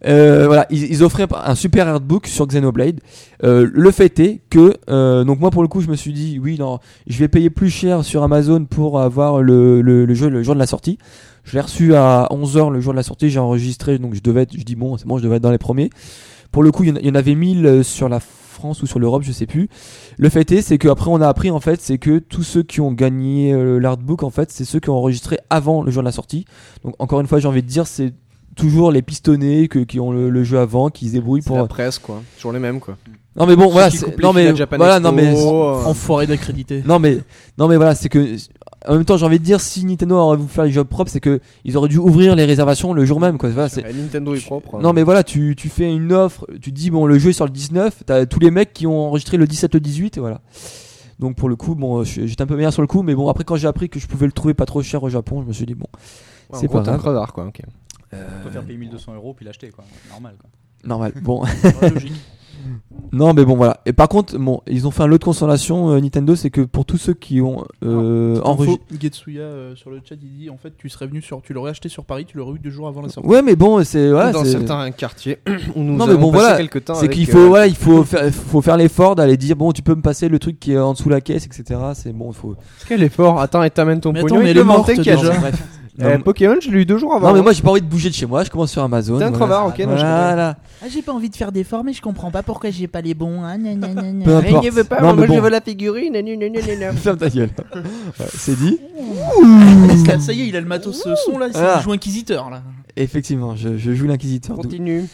Euh, voilà, ils, ils offraient un super artbook sur Xenoblade. Euh, le fait est que, euh, donc moi pour le coup, je me suis dit, oui, non, je vais payer plus cher sur Amazon pour avoir le, le, le jeu le jour de la sortie. Je l'ai reçu à 11h le jour de la sortie, j'ai enregistré, donc je devais être, je dis bon, c'est bon, je devais être dans les premiers. Pour le coup, il y en avait 1000 euh, sur la France ou sur l'Europe, je sais plus. Le fait est, c'est qu'après on a appris en fait, c'est que tous ceux qui ont gagné euh, l'artbook, en fait, c'est ceux qui ont enregistré avant le jour de la sortie. Donc encore une fois, j'ai envie de dire, c'est toujours les pistonnés que, qui ont le, le jeu avant, qui se débrouillent pour. la presse quoi. Toujours les mêmes quoi. Non mais bon, voilà, Ceux non mais voilà, Expo, non mais euh, Enfoiré d'accrédité. non mais non mais voilà, c'est que en même temps, j'ai envie de dire, si Nintendo aurait voulu faire les jobs propres, c'est que ils auraient dû ouvrir les réservations le jour même, quoi. Voilà, c'est Nintendo est propre. hein. non mais voilà, tu, tu fais une offre, tu te dis bon le jeu est sur le 19, t'as tous les mecs qui ont enregistré le 17, le 18 et voilà. Donc pour le coup, bon, je- j'étais un peu meilleur sur le coup, mais bon après quand j'ai appris que je pouvais le trouer pas trop cher au Japon, je me suis dit bon, Ouais, c'est pas un grave. crevard quoi. ok. On peut faire payer 1200 euros puis l'acheter, quoi. Normal, quoi. normal. Bon. non mais bon voilà. Et par contre, bon, ils ont fait un lot de consolation euh, Nintendo, c'est que pour tous ceux qui ont euh, Petite enregistré Getsuya euh, sur le chat il dit en fait tu serais venu sur tu l'aurais acheté sur Paris tu l'aurais eu deux jours avant la sortie. Ouais, mais bon, c'est Dans c'est- certains quartiers où nous Non, mais avons bon, voilà, quelques temps c'est qu'il euh, faut voilà, il faut faire faut faire l'effort d'aller dire bon, tu peux me passer le truc qui est en dessous la caisse, etc. C'est bon, il faut. Quel effort? Attends, et t'amènes ton Mais pognon. attends, mais il est morte qu'il y a déjà. Non, Pokémon, je l'ai eu deux jours avant. non, mais hein. moi j'ai pas envie de bouger de chez moi, je commence sur Amazon. T'es un voilà. crevard, ok, non, je Voilà. Ah, j'ai pas envie de faire d'efforts, mais je comprends pas pourquoi j'ai pas les bons. Hein, gna, gna, gna, gna. Peu comprends. importe. Il ne veut pas, Non, moi mais je bon. veux la figurine. gna, gna, gna, gna, gna. Ferme ta gueule. Ouais, c'est dit. Ça y est il a le matos ce son là, Voilà. il joue inquisiteur là. Effectivement, je, je joue l'inquisiteur. Continue.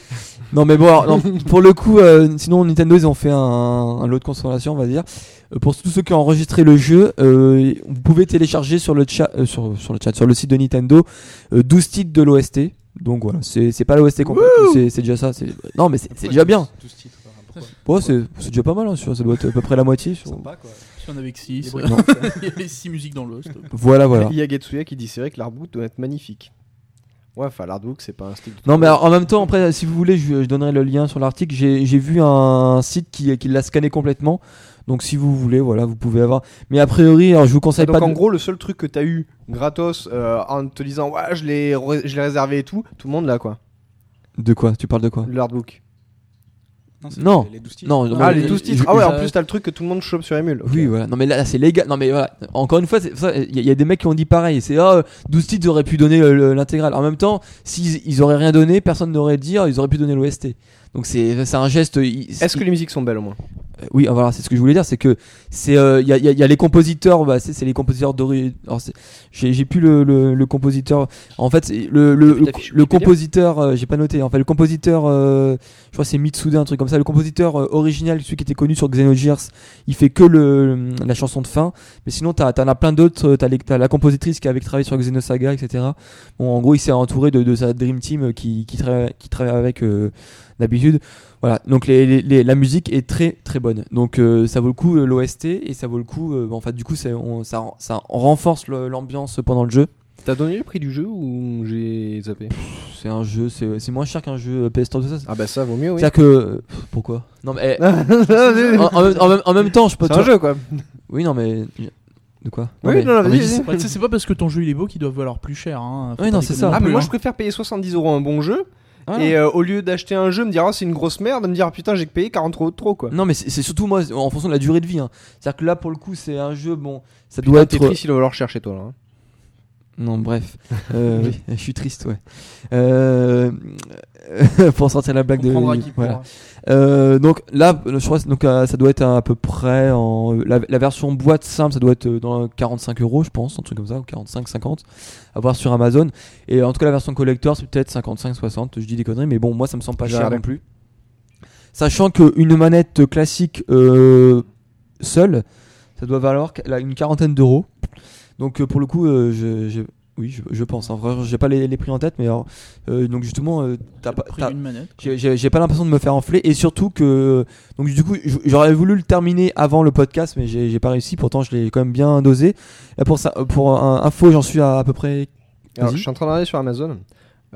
Non mais bon, alors, non, pour le coup, euh, sinon Nintendo ils ont fait un, un lot de consolation, on va dire. Euh, pour tous ceux qui ont enregistré le jeu, euh, vous pouvez télécharger sur le chat, euh, sur, sur le chat, sur le site de Nintendo, euh, 12 titres de l'OST. Donc voilà, c'est pas l'OST complet, c'est déjà ça. Non mais c'est déjà bien. Tout ce titre, quoi. Pourquoi Ouais, c'est déjà pas mal, hein, sur- ça doit être à peu près la moitié. sur- Sympa, quoi. Si on avait que 6, Les il y avait 6 musiques dans l'host. Voilà, voilà. Il y a Getsuya qui dit c'est vrai que l'artbook doit être magnifique. Ouais, enfin l'artbook c'est pas un style. Non mais alors, en même temps, après, si vous voulez, je, je donnerai le lien sur l'article. J'ai j'ai vu un site qui, qui l'a scanné complètement. Donc si vous voulez, voilà, vous pouvez avoir. Mais a priori, alors, je vous conseille Ah, donc pas. en de- gros, le seul truc que t'as eu gratos euh, en te disant ouais, je l'ai re- je l'ai réservé et tout, tout le monde là quoi. De quoi? Tu parles de quoi? L'artbook. c'est Non. Les 12 titres. Non, Ah, les 12 titres. Ah ouais, en plus t'as le truc que tout le monde chope sur Emule. Ok. Oui, voilà. Non, mais là, c'est légal. Non, mais voilà. Encore une fois, il y, a- il y a des mecs qui ont dit pareil. C'est ah, 12 titres, ils auraient pu donner euh, le- l'intégrale. En même temps, s'ils ils auraient rien donné, personne n'aurait dit, ah, ils auraient pu donner l'OST. Donc c'est c'est un geste. il- Est-ce que les musiques sont belles au moins? Oui, ah, voilà, c'est ce que je voulais dire, c'est que c'est euh, il y, a, y a- y a les compositeurs, bah, c'est les compositeurs d'origine. J'ai plus le, le, le compositeur. En fait, le le, le, le compositeur, euh, j'ai pas noté. En fait, le compositeur, euh, je crois que c'est Mitsuda, un truc comme ça. Le compositeur euh, original, celui qui était connu sur Xenogears, il fait que le la chanson de fin. Mais sinon, t'as t'en as plein d'autres. euh, T'as la compositrice qui avait travaillé sur Xenosaga, etc. Bon, en gros, il s'est entouré de, de sa dream team euh, qui qui travaille qui travaille avec euh, d'habitude. Voilà, donc les, les- les- la musique est très très bonne. Donc euh, ça vaut le coup euh, l'OST et ça vaut le coup. euh, en fait, du coup, c'est- on, ça, ça renforce l'ambiance pendant le jeu. T'as donné le prix du jeu ou j'ai zappé? C'est un jeu, c'est c'est moins cher qu'un jeu PS3 tout ça. Ah bah ça vaut mieux, oui. C'est-à-dire que pourquoi? Non mais eh, c'est en, en même, en même- en même temps, je peux. un jeu quoi. Oui, non mais De quoi? Oui, mais- non, non, tu sais, c'est pas parce que ton jeu il est beau qu'il doit valoir plus cher. Hein. Faut Oui, non, c'est ça. non Ah, mais moi hein. je préfère payer 70 euros un bon jeu Ah, et euh, au lieu d'acheter un jeu, me dire oh, c'est une grosse merde, me dire ah, putain j'ai payé 40 euros de trop quoi. Non, mais c'est surtout moi en fonction de la durée de vie. hein. C'est-à-dire que là, pour le coup, c'est un jeu, bon, ça doit être. Tetris il va falloir chercher toi là. hein. Non, bref. Euh, oui, je suis triste, ouais. Euh, pour sortir la blague On de. voilà. Euh, donc là, je crois que donc, ça doit être à, peu près en. La, la version boîte simple, ça doit être dans 45 euros, je pense, un truc comme ça, ou 45, 50, à voir sur Amazon. Et en tout cas, la version collector, c'est peut-être 55, 60. Je dis des conneries, mais bon, moi, ça me semble pas cher non plus. Sachant qu'une manette classique seule, ça doit valoir une quarantaine d'euros. Donc euh, pour le coup, euh, je, je- oui, je, je pense. En vrai, j'ai pas les, les prix en tête, mais alors, euh, donc justement, euh, t'as pas, Pris t'as- une manette. j'ai- j'ai j'ai pas l'impression de me faire enfler et surtout que donc du coup j'aurais voulu le terminer avant le podcast mais j'ai j'ai pas réussi pourtant je l'ai quand même bien dosé Et pour ça pour un info j'en suis à à peu près Alors, je suis en train de regarder sur Amazon.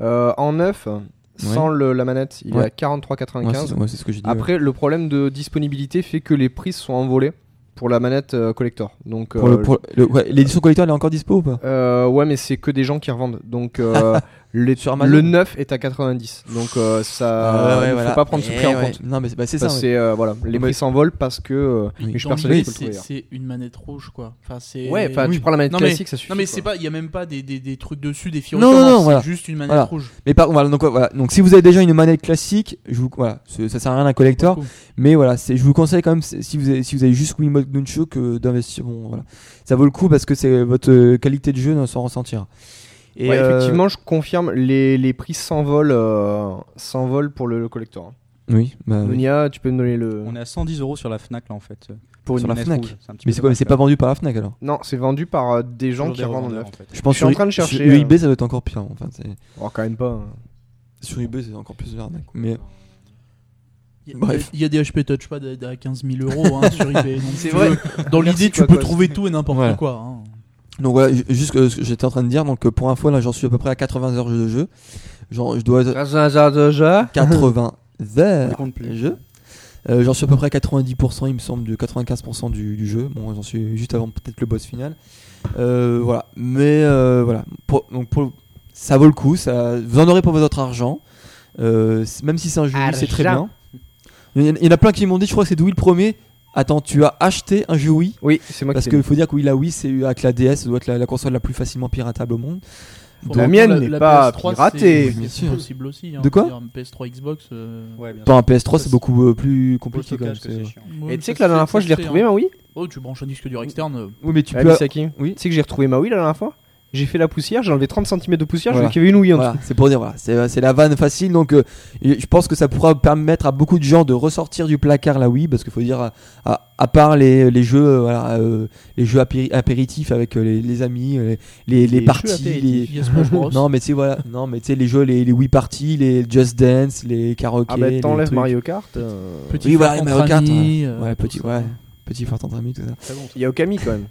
Euh, en neuf, sans le- la manette, il est à 43,95. ouais, c'est ouais, c'est ce que j'ai dit ouais. Après, le problème de disponibilité fait que les prix sont envolés pour la manette euh, collector. Donc, pour euh, le, pour le- ouais, l'édition collector elle est encore dispo ou pas? Euh, ouais, mais c'est que des gens qui revendent. Donc, Amazon le 9 est à 90. Donc, euh, ça, il faut pas prendre ce Eh prix en ouais. compte. non mais c'est bah, c'est ça ouais. euh, voilà, les Ouais. prix s'envolent parce que euh, Oui. mais je le c'est une manette rouge quoi. Enfin, c'est. Ouais, enfin, oui. tu prends la manette Non, mais- classique, ça suffit. Non mais c'est pas, il y a même pas des, des, des trucs dessus, des Non, non, fioritements, non, c'est voilà. juste une manette Voilà. rouge. mais par voilà donc voilà donc si vous avez déjà une manette classique je vous voilà ça sert à rien d'un collector. Mais voilà, je vous conseille quand même, si vous avez, si vous avez juste Wiimote Nunchuk, euh, d'investir. Bon, voilà. Ça vaut le coup parce que c'est votre qualité de jeu ne s'en ressentir. Et Ouais, euh, effectivement, je confirme, les, les prix s'envolent, euh, s'envolent pour le, le collector. Oui, bah, oui. Monia, tu peux me donner le. On est à 110 euros sur la Fnac là en fait. Pour sur une la Fnac. rouge. C'est un petit Mais peu c'est quoi Mais c'est pas vendu par la Fnac alors? Non, c'est vendu par euh, des gens Toujours qui des revendent en revendeurs, neuf. en fait. Je pense Je suis en sur- train de sur chercher, eBay, euh. ça doit être encore pire. Enfin, c'est- Oh, quand même pas. hein. sur eBay, c'est encore plus de l'arnaque. Mais Il y a- Bref. Il y a des HP Touchpad à à 15 000 euros hein, sur eBay. donc C'est tu vrai. veux- Dans Merci, l'idée, tu peux quoi. trouver tout et n'importe Voilà. quoi. hein. Donc voilà, ju- juste ce que j'étais en train de dire. Donc euh, pour info, là, j'en suis à peu près à 80 heures de jeu. Genre, je dois être Grâce à un hasard de jeu. 80 On heures de jeu. Euh, j'en suis à peu près à 90%, il me semble, de 95% du, du jeu. Bon, j'en suis juste avant peut-être le boss final. Euh, voilà. Mais euh, voilà. Pour- donc pour, ça vaut le coup. Ça, vous en aurez pour votre argent. Euh, même si c'est un jeu, c'est très bien. Il y, en a- plein qui m'ont dit, je crois que c'est Wii le premier. Attends, tu as acheté un jeu Wii Oui, c'est moi Parce qui qu'il faut dire que oui, la Wii, c'est avec la DS, ça doit être la, la console la plus facilement piratable au monde. La mienne n'est pas PS3, piratée. c'est- possible aussi. hein. De quoi C'est-à-dire, un PS3 Xbox. euh, Ouais, bien Pas sûr. un PS3, c'est beaucoup euh, plus compliqué quand même. ouais, Et tu sais que la dernière fois, je l'ai retrouvé hein. ma Wii Oh, tu branches un disque dur externe. Oui, mais tu Ah, peux. Oui. Tu sais que j'ai retrouvé ma Wii la dernière fois J'ai fait la poussière, j'ai enlevé 30 cm de poussière, Voilà. vu qu'il y avait une Wii en Voilà, dessous. c'est pour dire, voilà, c'est c'est la vanne facile. Donc, euh, je pense que ça pourra permettre à beaucoup de gens de ressortir du placard la Wii, parce qu'il faut dire, à, à- à part les, les jeux, euh, voilà, euh, les jeux apéri- apéritifs avec euh, les, les amis, euh, les, les, parties, non mais tu sais voilà, non mais tu sais les jeux, les, les Wii Party, les Just Dance, les karaoké. Ah bah t'enlèves. Mario Kart. euh, Petit Oui, voilà, entre Mario Kart. amis, ouais. euh, petit, ouais, petit fort entre amis, tout ça. Bon. Il y a Okami quand même.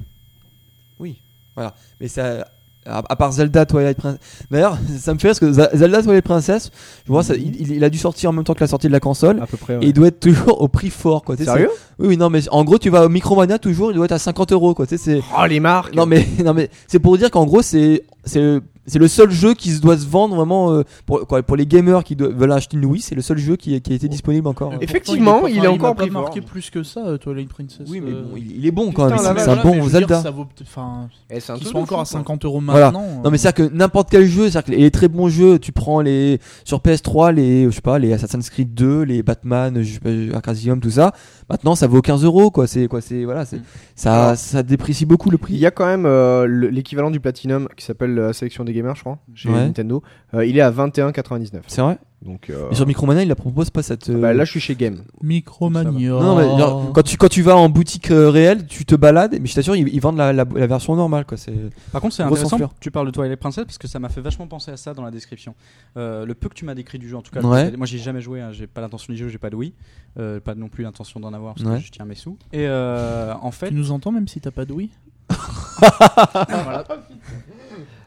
Mais ça, à, à part Zelda Twilight Princess. D'ailleurs, ça me fait rire parce que Zelda Twilight Princess, je vois, ça, il, a dû sortir en même temps que la sortie de la console. À peu près. Et il doit être toujours au prix fort, quoi. Sérieux? Oui, oui, non, mais en gros, tu vas au Micromania toujours, il doit être à 50 euros, quoi. Tu sais, c'est. Oh les marques Non, mais, non, mais c'est pour dire qu'en gros, c'est. C'est c'est le seul jeu qui se doit se vendre vraiment euh, pour, quoi, pour les gamers qui doivent- veulent acheter une Wii, c'est le seul jeu qui, qui a été disponible encore. Pourtant, Effectivement, pas- il est encore pas pris fort. marqué plus que ça, euh, Twilight Princess. Oui, mais euh, bon, il, il est bon quand même. C'est c'est un bon dire, Zelda. ça vaut enfin, Eh, c'est truc sont de encore à quoi. 50 euros Voilà. maintenant. Non mais c'est que n'importe quel jeu, c'est-à-dire que les très bons jeux, tu prends les sur PS3 les je sais pas les Assassin's Creed 2, les Batman, je sais pas, Arkham tout ça. Maintenant ça vaut 15 euros quoi. C'est quoi c'est voilà c'est ça ça déprécie beaucoup le Il prix. y a quand même le- l'équivalent du Platinum qui s'appelle la sélection des gamers, je crois, chez Ouais. Nintendo. Euh, il est à 21,99. C'est vrai. Donc euh, Et sur Micromania il la propose pas cette. euh, bah, là, je suis chez Game. Micromania. non, mais genre, quand tu quand tu vas en boutique euh, réelle, tu te balades, mais je t'assure ils, ils vendent la, la, la version normale quoi. C'est Par contre, c'est intéressant. Tu parles de Twilight Princess parce que ça m'a fait vachement penser à ça dans la description. Euh, le peu que tu m'as décrit du jeu, en tout cas, Ouais. moi j'ai jamais joué, hein, j'ai pas l'intention d'y jouer, j'ai pas de Wii, euh, pas non plus l'intention d'en avoir parce Ouais. que je tiens mes sous. Et euh, en fait, Tu nous entends même si t'as pas de Wii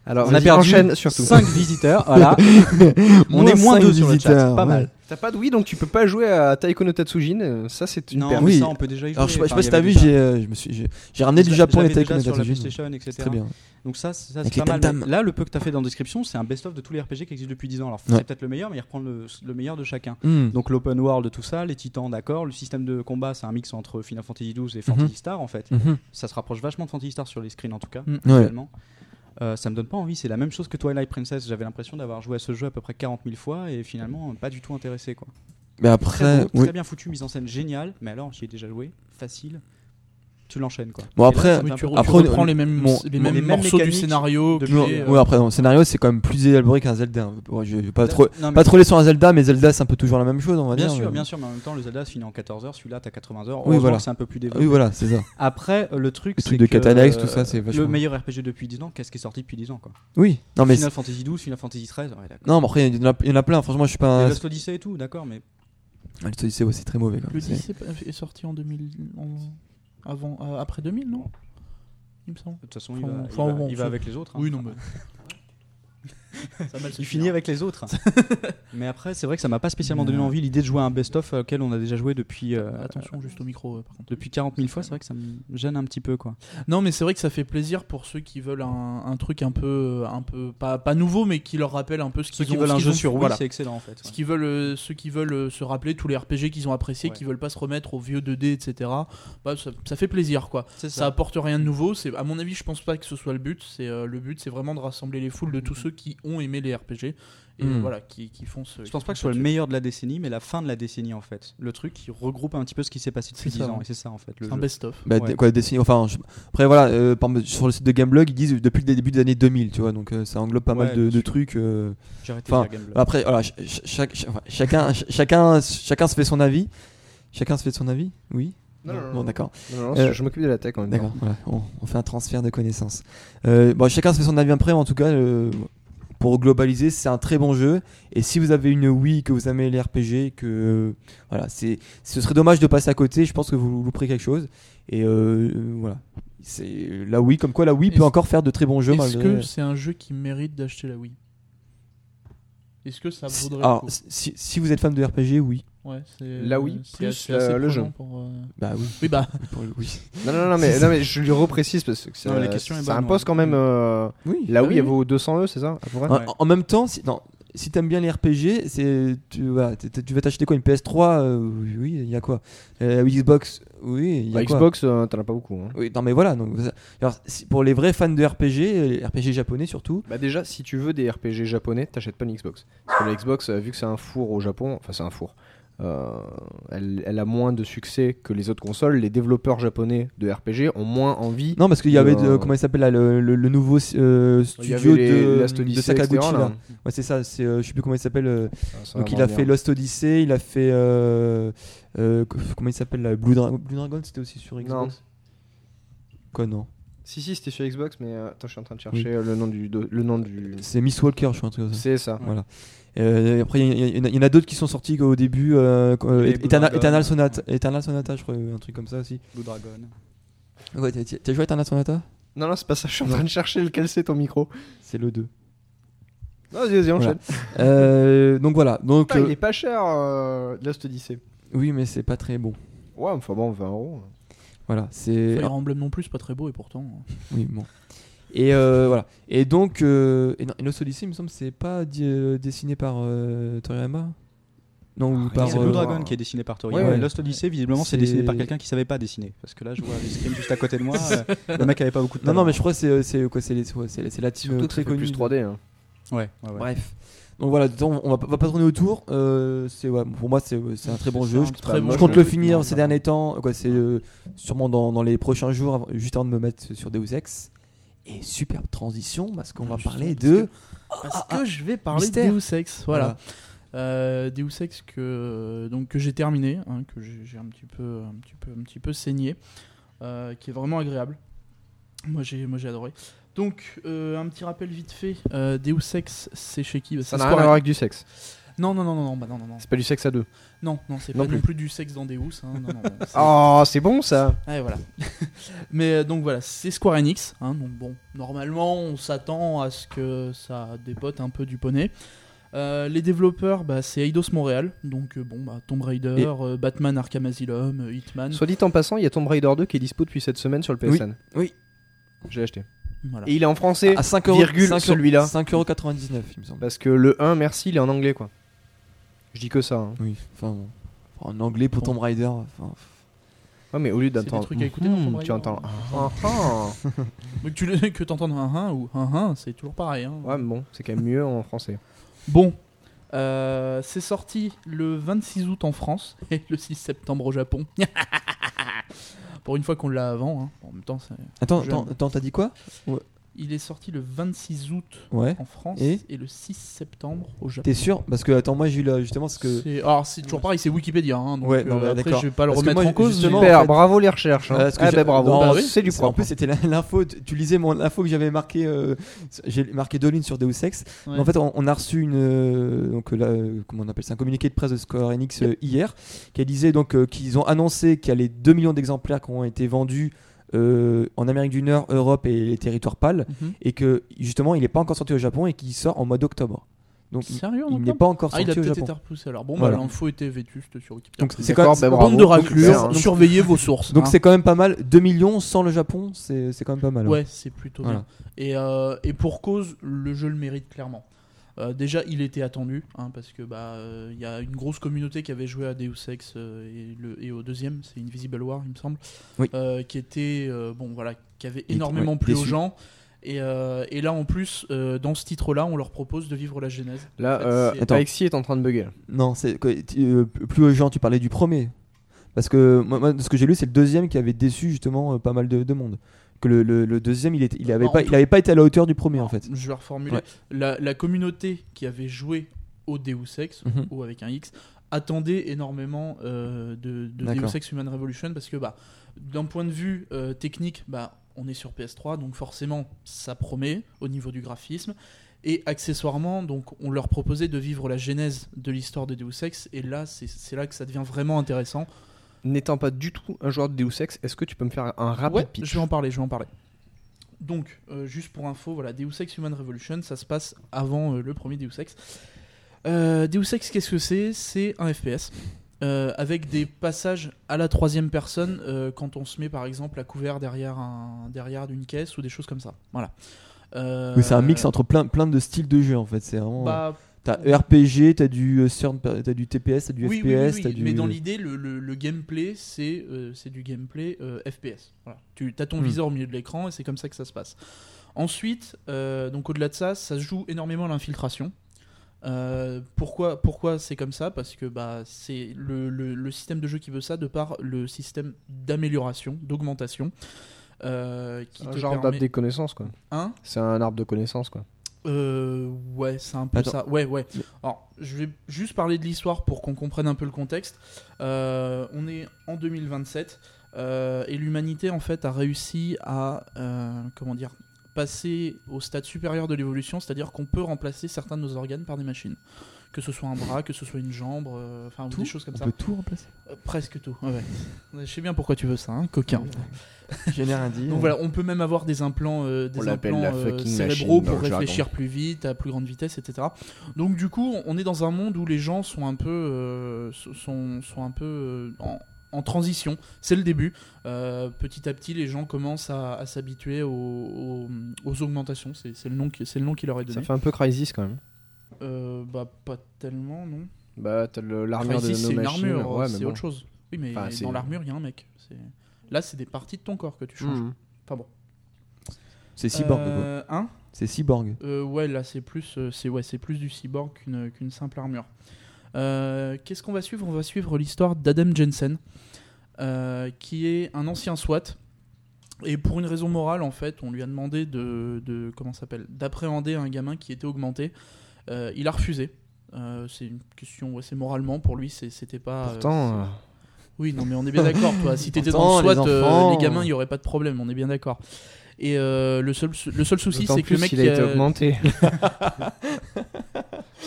Alors, on a perdu enchaîne surtout. 5 visiteurs. Voilà. on Moins est moins cinq 2 sur le chat, pas ouais. mal. T'as pas de Wii donc tu peux pas jouer à Taiko no Tatsujin. euh, Ça c'est une Non, perte. mais Oui. ça, on peut déjà y jouer. Alors, je sais pas, je sais pas Enfin, si t'as vu, j'ai euh, j'ai ramené du Japon les Taiko sur la Tatsujin. PlayStation, etc. C'est très bien. Donc ça, c'est- ça c'est pas mal. Mais Là, le peu que t'as fait dans la description, c'est un best-of de tous les RPG qui existent depuis 10 ans. Alors Ouais. c'est peut-être le meilleur, mais il reprend le, le meilleur de chacun. Hmm. Donc l'open world, tout ça, les titans, d'accord. Le système de combat, c'est un mix entre Final Fantasy XII et Fantasy Star en fait. Mhm. Ça se rapproche vachement de Fantasy Star sur les screens en tout cas. Mm. Ouais. Euh, ça me donne pas envie, c'est la même chose que Twilight Princess. J'avais l'impression d'avoir joué à ce jeu à peu près 40 000 fois et finalement pas du tout intéressé quoi. Mais Très, après, oui. très bien foutu, mise en scène géniale, mais alors j'y ai déjà joué, facile. Tu l'enchaînes quoi. Bon, là, après- Oui, tu, Après, tu on- reprends les mêmes, bon, les mêmes les mêmes morceaux du scénario. Non, euh, ouais, après, le scénario, c'est quand même plus élaboré qu'un Zelda. Ouais, je vais pas trop, non, pas troller sur un Zelda, mais Zelda, c'est un peu toujours la même chose, on va Bien dire. sûr, mais- bien sûr, mais en même temps, le Zelda se finit en 14 heures, celui-là t'as 80 heures. Oui, voilà. c'est un peu plus développé. Oui, voilà, c'est ça. Après, euh, le truc, Le c'est truc de euh, tout ça, c'est vachement- Le meilleur RPG depuis 10 ans, qu'est-ce qui est sorti depuis 10 ans quoi? Oui, non, mais. Final Fantasy 12, Final Fantasy 13, ouais, d'accord. Non, mais après, il y, en a, plein. Franchement, je suis pas. Lost Odyssey et tout, d'accord, mais Ah, le Odyssey, ouais, c'est très mauvais. Le même. C'est- 10 est sorti en 2000. Avant, euh, après 2000, non? Il me semble. de toute façon, il Enfin, va, il enfin, va- bon, il va avec les autres. hein. Oui, non, mais. Ça Il finit avec les autres. mais après, c'est vrai que ça m'a pas spécialement donné envie l'idée de jouer à un best-of euh, auquel on a déjà joué depuis, euh, Attention, juste au micro, euh, par contre. depuis 40 000 fois. C'est vrai que ça me gêne un petit peu quoi. Non, mais c'est vrai que ça fait plaisir pour ceux qui veulent un, un truc un peu, un peu pas, pas nouveau, mais qui leur rappelle un peu ce Ceux qu'ils qui ont- veulent ce un qu'ils jeu sur Wii, voilà. c'est excellent en fait. Ce qui veulent, euh, ceux qui veulent euh, se rappeler tous les RPG qu'ils ont appréciés, Ouais. qui veulent pas se remettre aux vieux 2D, etc. Bah, ça, ça fait plaisir, quoi. C'est Ça apporte rien de nouveau. C'est, à mon avis, je pense pas que ce soit le but. C'est le but, c'est vraiment de rassembler les foules de tous ceux qui ont aimé les RPG et Mm. voilà, qui, qui font ce. Je pense pas que ce soit le meilleur de la décennie, mais la fin de la décennie en fait. Le truc qui regroupe un petit peu ce qui s'est passé depuis C'est 10 ça, ans. Et c'est ça en fait. Le un best-of. Bah, Ouais. quoi, Destiny- enfin, je- après voilà, euh, sur le site de Gameblog, ils disent depuis le début des années 2000, tu vois, donc euh, ça englobe pas Ouais, mal de, trucs. euh. J'ai arrêté Enfin, Gameblog. Après, voilà, ch- ch- chaque- ch- enfin, chacun, ch- chacun, chacun se fait son avis. Chacun se fait son avis, oui? Non, non, Bon, non. d'accord. Euh, je m'occupe de la tech en même temps. D'accord, voilà, on, on fait un transfert de connaissances. Euh, bon, chacun se fait son avis après, mais en tout cas, euh, pour globaliser, c'est un très bon jeu. Et si vous avez une Wii, que vous aimez les RPG, que euh, voilà, c'est, ce serait dommage de passer à côté. Je pense que vous louperez quelque chose. Et euh, voilà, c'est la Wii, comme quoi la Wii peut encore faire de très bons jeux. Est-ce malgré- que c'est un jeu qui mérite d'acheter la Wii? Est-ce que ça Si- vaudrait alors, le coup? si, si vous êtes fan de RPG, oui. Ouais, c'est La Wii c'est plus, assez- euh, le jeu. pour, euh, Bah oui. Oui, bah. pour le- oui. Non, non, non, mais, non, mais je lui reprécise parce que ça, Non, la question est ça bonne, impose ouais. quand même. euh, Oui. la Ah Wii, oui, elle oui. vaut 200 E, c'est ça En, Ouais. en même temps, si, non, si t'aimes bien les RPG, c'est tu, t- tu vas t'acheter quoi une PS3 euh, Oui, il y a quoi? Euh, Xbox Oui, il y a Bah, quoi? Xbox, euh, t'en as pas beaucoup. hein. Oui, non mais voilà. Donc, alors, si- pour les vrais fans de RPG, euh, les RPG japonais surtout. Bah déjà, si tu veux des RPG japonais, t'achètes pas une Xbox. Parce que la Xbox, euh, vu que c'est un four au Japon, enfin c'est un four, euh, elle, elle a moins de succès que les autres consoles. Les développeurs japonais de RPG ont moins envie. Non, parce qu'il y avait de- Euh, comment il s'appelle le, le- le nouveau euh, studio les- de, Sakaguchi etc., là. là. Ouais, c'est ça. C'est euh, je sais plus comment il s'appelle. euh, Ah, donc il a fait Lost Odyssey, il a fait euh, euh, comment il s'appelle Blue, Dra- Blue Dragon, c'était aussi sur Xbox. Quoi non? Si, si, c'était sur Xbox, mais euh, attends, je suis en train de chercher euh, le nom du. Le nom du... C'est Miss Walker, je crois un truc comme ça. C'est ça. Voilà. Euh, après, il y, y- y en a- y en a d'autres qui sont sortis au début. Euh, euh, Les Blue Eternal, Dragon. Eternal Sonata, Eternal Sonata, je crois, un truc comme ça aussi. Blue Dragon. Ouais, t'as- t'as joué à Eternal Sonata? Non, non, c'est pas ça. Je suis en train de chercher lequel c'est ton micro. C'est le 2. Non, vas-y, vas-y, enchaîne. Euh, donc voilà. Donc, Putain, euh, il est pas cher, euh, Lost Odyssey. oui, mais c'est pas très bon. Ouais, enfin bon, 20 euros. Voilà, c'est. Fire Emblem non plus, c'est pas très beau et pourtant. euh, Oui, bon. Et euh, voilà. Et donc, euh, et non, et Lost Odyssey, il me semble, c'est pas euh, dessiné par euh, Toriyama? Non, ou Ah, par. C'est Blue euh, Dragon qui est dessiné par Toriyama. Ouais, Lost Odyssey, visiblement, c'est C'est- dessiné par quelqu'un qui savait pas dessiner. Parce que là, je vois les screens juste à côté de moi. euh, le mec avait pas beaucoup de Non, talent. non, mais je crois que c'est c'est quoi C'est la team très connue. plus de- 3D. hein. Ouais, ouais, ouais. Bref. Donc voilà, on va, pas- va pas tourner autour. Euh, c'est ouais, pour moi, c'est un très bon jeu. Je, très bon moi, je compte le finir ces derniers temps. Quoi, c'est euh, sûrement dans, dans les prochains jours, juste avant de me mettre sur Deus Ex. Et superbe transition parce qu'on va Justement, parler parce de. Parce que je vais parler mystère. de Deus Ex. Voilà. Euh, Deus Ex que donc que j'ai terminé, hein, que j'ai j'ai un petit peu un petit peu un petit peu saigné, euh, qui est vraiment agréable. Moi j'ai moi j'ai adoré. Donc euh, un petit rappel vite fait, euh, Deus Ex c'est chez qui? Bah, Ça c'est n'a rien à Square voir avec du sexe. Non non non non non bah non non non C'est pas du sexe à deux. non non c'est Non pas plus. non plus du sexe dans Deus. Hein, non, non, non, c'est- Oh, c'est bon ça. Ouais, voilà. Mais euh, donc voilà, c'est Square Enix. hein, donc bon, normalement, on s'attend à ce que ça dépote un peu du poney. Euh, les développeurs, bah, c'est Eidos Montréal, donc euh, bon, bah, Tomb Raider, Et- euh, Batman Arkham Asylum, euh, Hitman. Soit dit en passant, il y a Tomb Raider 2 qui est dispo depuis cette semaine sur le PSN. Oui. J'ai acheté. Voilà. Et il est en français, À 5 euros, virgule 5 celui-là. 5,99€, il me semble. parce que le 1, merci, il est en anglais quoi. Je dis que ça. hein. Oui, enfin bon. En anglais pour Bon. Tomb Raider. enfin, Ouais, mais au lieu d'entendre. trucs à écouter dans Tomb Raider, tu entends. hein. Ah, ah. Mais que tu le- que t'entendes un un ou un un, c'est toujours pareil. hein. Ouais, mais bon, c'est quand même mieux en français. Bon, euh, c'est sorti le 26 août en France et le 6 septembre au Japon. Pour une fois qu'on l'a avant, hein. en même temps, attends, attends, t'as dit quoi? Il est sorti le 26 août Ouais. en France Et et, le 6 septembre au Japon. T'es sûr Parce que, attends, moi j'ai eu là justement parce que. Alors c'est toujours pareil, c'est Wikipédia. Hein, donc Ouais, non, euh, bah, après d'accord. je vais pas le Parce remettre moi, en cause. Super, en fait- bravo les recherches. hein. Parce que Ah j'ai- bah bravo, bah, oui, c'est du En propre. plus, c'était l'info. Tu lisais mon l'info que j'avais marqué. euh, j'ai marqué deux lignes sur Deus Ex. Ouais. Mais En fait, on, on a reçu une euh, donc là, euh, comment on appelle ça, un communiqué de presse de Square Enix euh, hier, qui disait donc euh, qu'ils ont annoncé qu'il y a les 2 millions d'exemplaires qui ont été vendus euh, en Amérique du Nord, Europe et les territoires pâles, Mhm. et que justement, il n'est pas encore sorti au Japon et qu'il sort en mois d'octobre. Donc, il, Sérieux en il n'est pas encore Ah, il a sorti au Japon. été repoussé alors. Bon, Voilà. bah, l'info était vétuste sur Wikipédia. Donc c'est quand, même-. Bande de raclures, donc- surveillez vos sources. donc hein. c'est quand même pas mal. 2 millions sans le Japon, c'est c'est quand même pas mal. hein. Ouais, c'est plutôt Voilà. bien. Et, euh, et pour cause, le jeu le mérite clairement. Euh, déjà, il était attendu, hein, parce que bah euh, il y a une grosse communauté qui avait joué à Deus Ex euh, et, le, et au deuxième, c'est Invisible War, il me semble, Oui. euh, qui était euh, bon voilà, qui avait Et- énormément ouais, plu aux gens. Et, euh, et là, en plus, euh, dans ce titre-là, on leur propose de vivre la genèse. Là, En fait, euh. Alexis est en train de bugger. Non, c'est euh, plus aux gens, tu parlais du premier. Parce que moi, ce que j'ai lu, c'est le deuxième qui avait déçu justement euh, pas mal de, de monde. Que le, le- le deuxième, il, était, il, avait Non, pas, il avait pas été à la hauteur du premier en fait. Je vais reformuler. Ouais. La, la communauté qui avait joué au Deus Ex, Mhm. ou avec un X, attendait énormément euh, de. Deus Ex Human Revolution parce que bah, d'un point de vue euh, technique, bah, on est sur PS3, donc forcément ça promet au niveau du graphisme. Et accessoirement, donc on leur proposait de vivre la genèse de l'histoire de Deus Ex, et là c'est c'est là que ça devient vraiment intéressant. N'étant pas du tout un joueur de Deus Ex, est-ce que tu peux me faire un rapide Ouais, pitch je vais en parler, je vais en parler. Donc, euh, juste pour info, voilà, Deus Ex Human Revolution, ça se passe avant euh, le premier Deus Ex. Euh, Deus Ex, qu'est-ce que c'est? C'est un FPS. euh, avec des passages à la troisième personne euh, quand on se met par exemple à couvert derrière un derrière d'une caisse ou des choses comme ça. Voilà. Euh, Oui, c'est un mix entre plein, plein de styles de jeu en fait. C'est vraiment. bah, t'as RPG, t'as du euh, third per- t'as du TPS, t'as du oui, FPS, oui, oui, oui, t'as du. mais dans l'idée, le, le- le gameplay, c'est euh, c'est du gameplay euh, FPS. Voilà. Tu as ton Hmm. viseur au milieu de l'écran et c'est comme ça que ça se passe. Ensuite, euh, donc au-delà de ça, ça se joue énormément à l'infiltration. Euh, pourquoi pourquoi c'est comme ça? Parce que bah, c'est le, le- le système de jeu qui veut ça, de par le système d'amélioration, d'augmentation. euh, qui Un genre permet- d'arbre des connaissances quoi. Hein? C'est un arbre de connaissances quoi. Euh, ouais, c'est un peu Attends. ça. Ouais, ouais. Alors, je vais juste parler de l'histoire pour qu'on comprenne un peu le contexte. Euh, on est en 2027 euh, et l'humanité en fait a réussi à euh, comment dire passer au stade supérieur de l'évolution, c'est-à-dire qu'on peut remplacer certains de nos organes par des machines. Que ce soit un bras, que ce soit une jambe, enfin des choses comme On ça. peut tout remplacer. Presque tout. ouais. Je sais bien pourquoi tu veux ça, hein, coquin. N'ai rien dit. Donc voilà, on peut même avoir des implants, euh, des On implants la euh, cérébraux machine pour réfléchir plus vite, à plus grande vitesse, etc. Donc du coup, on est dans un monde où les gens sont un peu, euh, sont, sont un peu euh, en, en transition. C'est le début. Euh, petit à petit, les gens commencent à, à s'habituer aux, aux- aux augmentations. C'est le nom qui, c'est le nom qui leur est Ça donné. fait un peu Crisis quand même. Euh, bah pas tellement, non. Bah t'as l'armure de c'est une armure, ouais, c'est bon. autre chose. Oui, mais Enfin, dans l'armure, il y a un mec. Là, c'est des parties de ton corps que tu changes. Mhm. Enfin bon. C'est cyborg. quoi. Euh, hein? C'est cyborg. Euh, ouais, là c'est plus, euh, c'est ouais, c'est plus du cyborg qu'une qu'une simple armure. Euh, Qu'est-ce qu'on va suivre? On va suivre l'histoire d'Adam Jensen, qui est un ancien SWAT. Et pour une raison morale, en fait, on lui a demandé de, de comment s'appelle, d'appréhender un gamin qui était augmenté. Il a refusé. C'est une question, ouais, c'est moralement pour lui, c'était pas. Pourtant, oui, non, mais on est bien d'accord, toi. Si t'étais dans le SWAT, les euh, les gamins, il y aurait pas de problème, on est bien d'accord. Et euh, le seul, le seul souci, c'est que le mec il a été augmenté.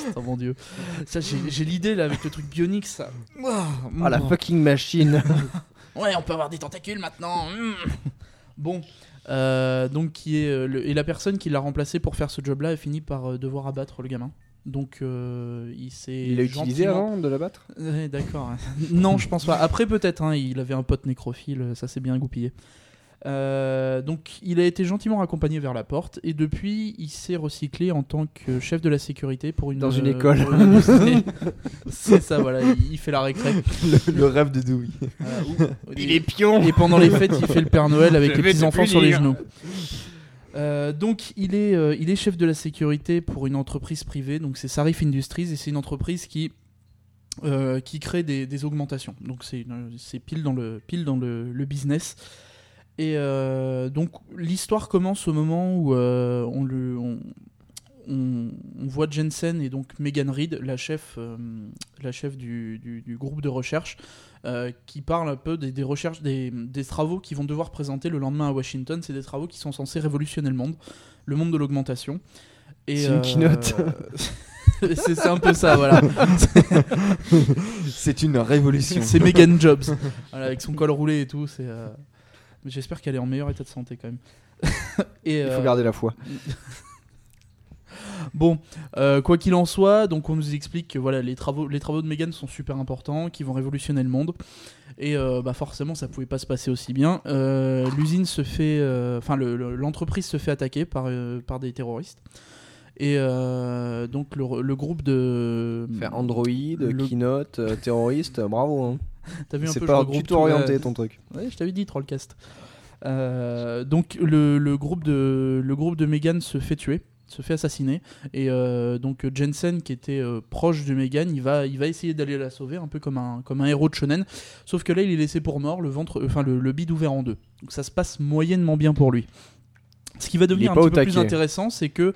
Oh mon dieu. Ça, j'ai l'idée là avec le truc bionique, ça. Ah la fucking machine. Ouais, on peut avoir des tentacules maintenant. mm. Bon. Euh, donc qui est le- et la personne qui l'a remplacé pour faire ce job-là a fini par devoir abattre le gamin. Donc euh, il s'est. Il l'a utilisé gentiment- avant de la battre Ouais, D'accord. non, je pense pas. Après, peut-être. hein, il avait un pote nécrophile, ça s'est bien goupillé. Euh, donc, il a été gentiment accompagné vers la porte et depuis, il s'est recyclé en tant que chef de la sécurité pour une Dans une euh, école. pour une industrie. C'est ça, voilà. Il, il fait la récré. le, le rêve de Dewey. Voilà, où- Il est pion et pendant les fêtes, il fait le Père Noël avec Je les vais te petits enfants sur les punir. genoux. Euh, donc il est, euh, il est chef de la sécurité pour une entreprise privée, donc c'est Sarif Industries et c'est une entreprise qui, euh, qui crée des, augmentations. Donc c'est pile dans le, pile dans le, business. Et donc l'histoire commence au moment où on, le, on, voit Jensen et donc Megan Reed, la chef, la chef du groupe de recherche, euh, qui parle un peu des, des recherches, des, des travaux qu'ils vont devoir présenter le lendemain à Washington. C'est des travaux qui sont censés révolutionner le monde, le monde de l'augmentation. C'est une keynote. c'est un peu ça, voilà. C'est une révolution. C'est Megan Jobs, Voilà, avec son col roulé et tout. C'est. euh, J'espère qu'elle est en meilleur état de santé quand même. et, Il faut euh, garder la foi. Bon, euh, quoi qu'il en soit, donc on nous explique que voilà, les travaux, les travaux de Megan sont super importants, qui vont révolutionner le monde. Et euh, bah forcément, ça pouvait pas se passer aussi bien. Euh, L'usine se fait, enfin le- le- l'entreprise se fait attaquer par, par des terroristes. Et donc le, le groupe de Faire Android, Keynote, terroriste, bravo. Hein. T'as vu un C'est peu, pas du tout orienté ton truc. Ouais, je t'avais dit Trollcast. Donc le, le groupe de le groupe de Megan se fait tuer, se fait assassiner et euh, donc Jensen qui était euh, proche de Megan, il va il va essayer d'aller la sauver un peu comme un comme un héros de shonen, sauf que là il est laissé pour mort, le ventre enfin le, le bide ouvert en deux. Donc ça se passe moyennement bien pour lui. Ce qui va devenir un petit peu plus intéressant, c'est que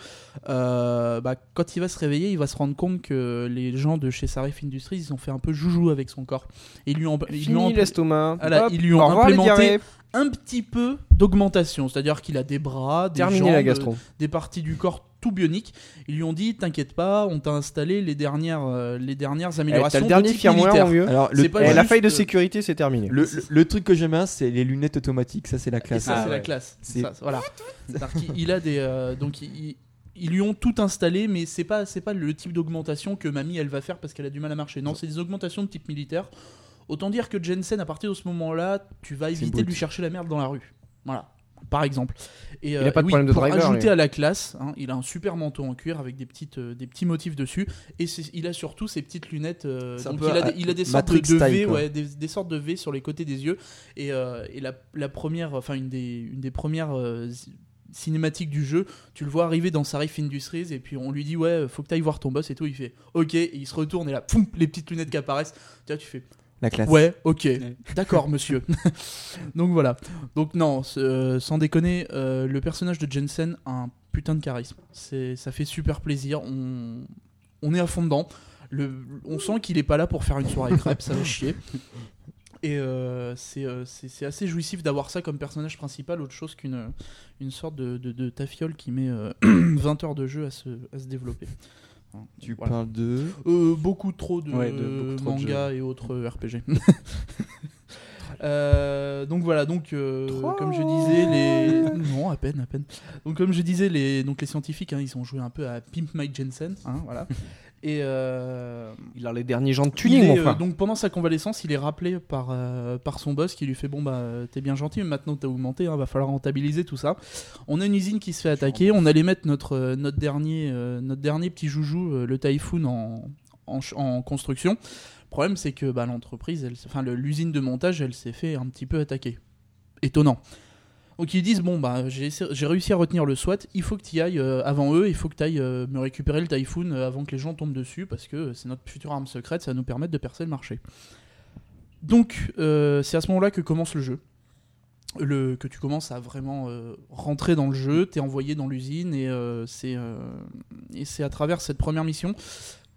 euh, bah, quand il va se réveiller, il va se rendre compte que les gens de chez Sarif Industries, ils ont fait un peu joujou avec son corps. Et ils lui ont, ils lui ont Fini l'estomac. Voilà, ils lui ont implémenté. Un petit peu d'augmentation, c'est-à-dire qu'il a des bras, des Terminé jambes, la gastro. des parties du corps tout bioniques. Ils lui ont dit t'inquiète pas, on t'a installé les dernières, euh, les dernières Eh, améliorations. Le dernier de type firmware militaire. Alors, le, C'est pas Eh, juste, la faille de euh, sécurité, c'est terminé. le, le- le truc que j'aime bien, c'est les lunettes automatiques. Ça, c'est la Et classe. ça Ah c'est la classe. C'est- Ça, voilà. Qu'il il a des, euh, donc il- il- ils lui ont tout installé, mais c'est pas c'est pas le type d'augmentation que mamie elle va faire parce qu'elle a du mal à marcher. Non, c'est des augmentations de type militaire. Autant dire que Jensen, à partir de ce moment-là, tu vas éviter de lui chercher la merde dans la rue. Voilà, par exemple. Et, a pas de oui, problème de pour driver, ajouter lui. à la classe, hein, il a un super manteau en cuir avec des, petites, euh, des petits motifs dessus. Et il a surtout ses petites lunettes. euh, donc il, a, des- il a des sortes de, de V, quoi. ouais, des, des sortes de V sur les côtés des yeux. Et, euh, et la, la première, enfin une des, une des premières euh, c- cinématiques du jeu, tu le vois arriver dans Sarif Industries et puis on lui dit ouais, faut que tu ailles voir ton boss et tout. Il fait ok, et il se retourne et là, poum, les petites lunettes qui apparaissent. Tu vois, tu fais La classe. Ouais, ok, d'accord, monsieur. Donc voilà. Donc non, euh, sans déconner, euh, le personnage de Jensen a un putain de charisme. C'est, ça fait super plaisir. On, on est à fond dedans. Le, on sent qu'il est pas là pour faire une soirée crêpe, ça va chier. Et euh, c'est, c'est, c'est assez jouissif d'avoir ça comme personnage principal, autre chose qu'une une sorte de, de, de tafiole qui met euh, 20 heures de jeu à se, à se développer. Tu Voilà. parles de. Euh, beaucoup trop de, Ouais, de- beaucoup trop de mangas et autres RPG. Euh, donc voilà, donc euh, comme je disais, les non à peine, à peine. Donc comme je disais, les donc les scientifiques, hein, ils ont joué un peu à Pimp Mike Jensen, hein, voilà. Et euh, Il a les derniers gens de tuning, mon euh, frère. donc pendant sa convalescence, il est rappelé par, euh, par son boss qui lui fait bon bah t'es bien gentil, mais maintenant t'as augmenté, hein, va falloir rentabiliser tout ça. On a une usine qui se fait attaquer, on allait mettre notre notre dernier euh, notre dernier petit joujou, le Typhoon en, en construction. Le problème c'est que bah, l'entreprise, enfin l'usine de montage, elle s'est fait un petit peu attaquer. Étonnant. Donc ils disent bon bah j'ai réussi à retenir le SWAT, il faut que tu ailles euh, avant eux, il faut que tu ailles me récupérer le Typhoon euh, avant que les gens tombent dessus parce que c'est notre future arme secrète, ça va nous permettre de percer le marché. Donc euh, c'est à ce moment-là que commence le jeu. Le, que tu commences à vraiment euh, rentrer dans le jeu, t'es envoyé dans l'usine et euh, c'est euh, à travers cette première mission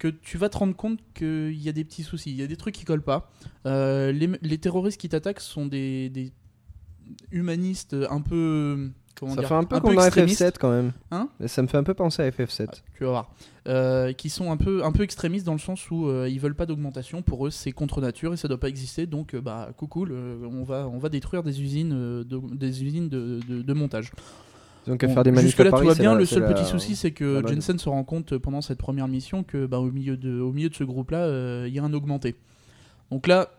que tu vas te rendre compte qu'il y a des petits soucis, il y a des trucs qui collent pas. Euh, les, les terroristes qui t'attaquent sont des, des humanistes un peu comment Ça dire, fait un peu comme dans extrémistes. FF7 quand même. Hein Ça me fait un peu penser à FF7. tu vas voir, Euh, qui sont un peu, un peu extrémistes dans le sens où euh, ils veulent pas d'augmentation. Pour eux, c'est contre nature et ça doit pas exister. Donc, euh, bah, coucou, le- on va, on va détruire des usines, euh, de, des usines de, de- de montage. Qu'à Bon, faire des manifs Jusque-là, à Paris, tout va bien. la- le seul la- petit souci, c'est que la. Jensen se rend compte pendant cette première mission que bah, au, milieu de, au milieu de ce groupe-là, il y a un augmenté. Donc là,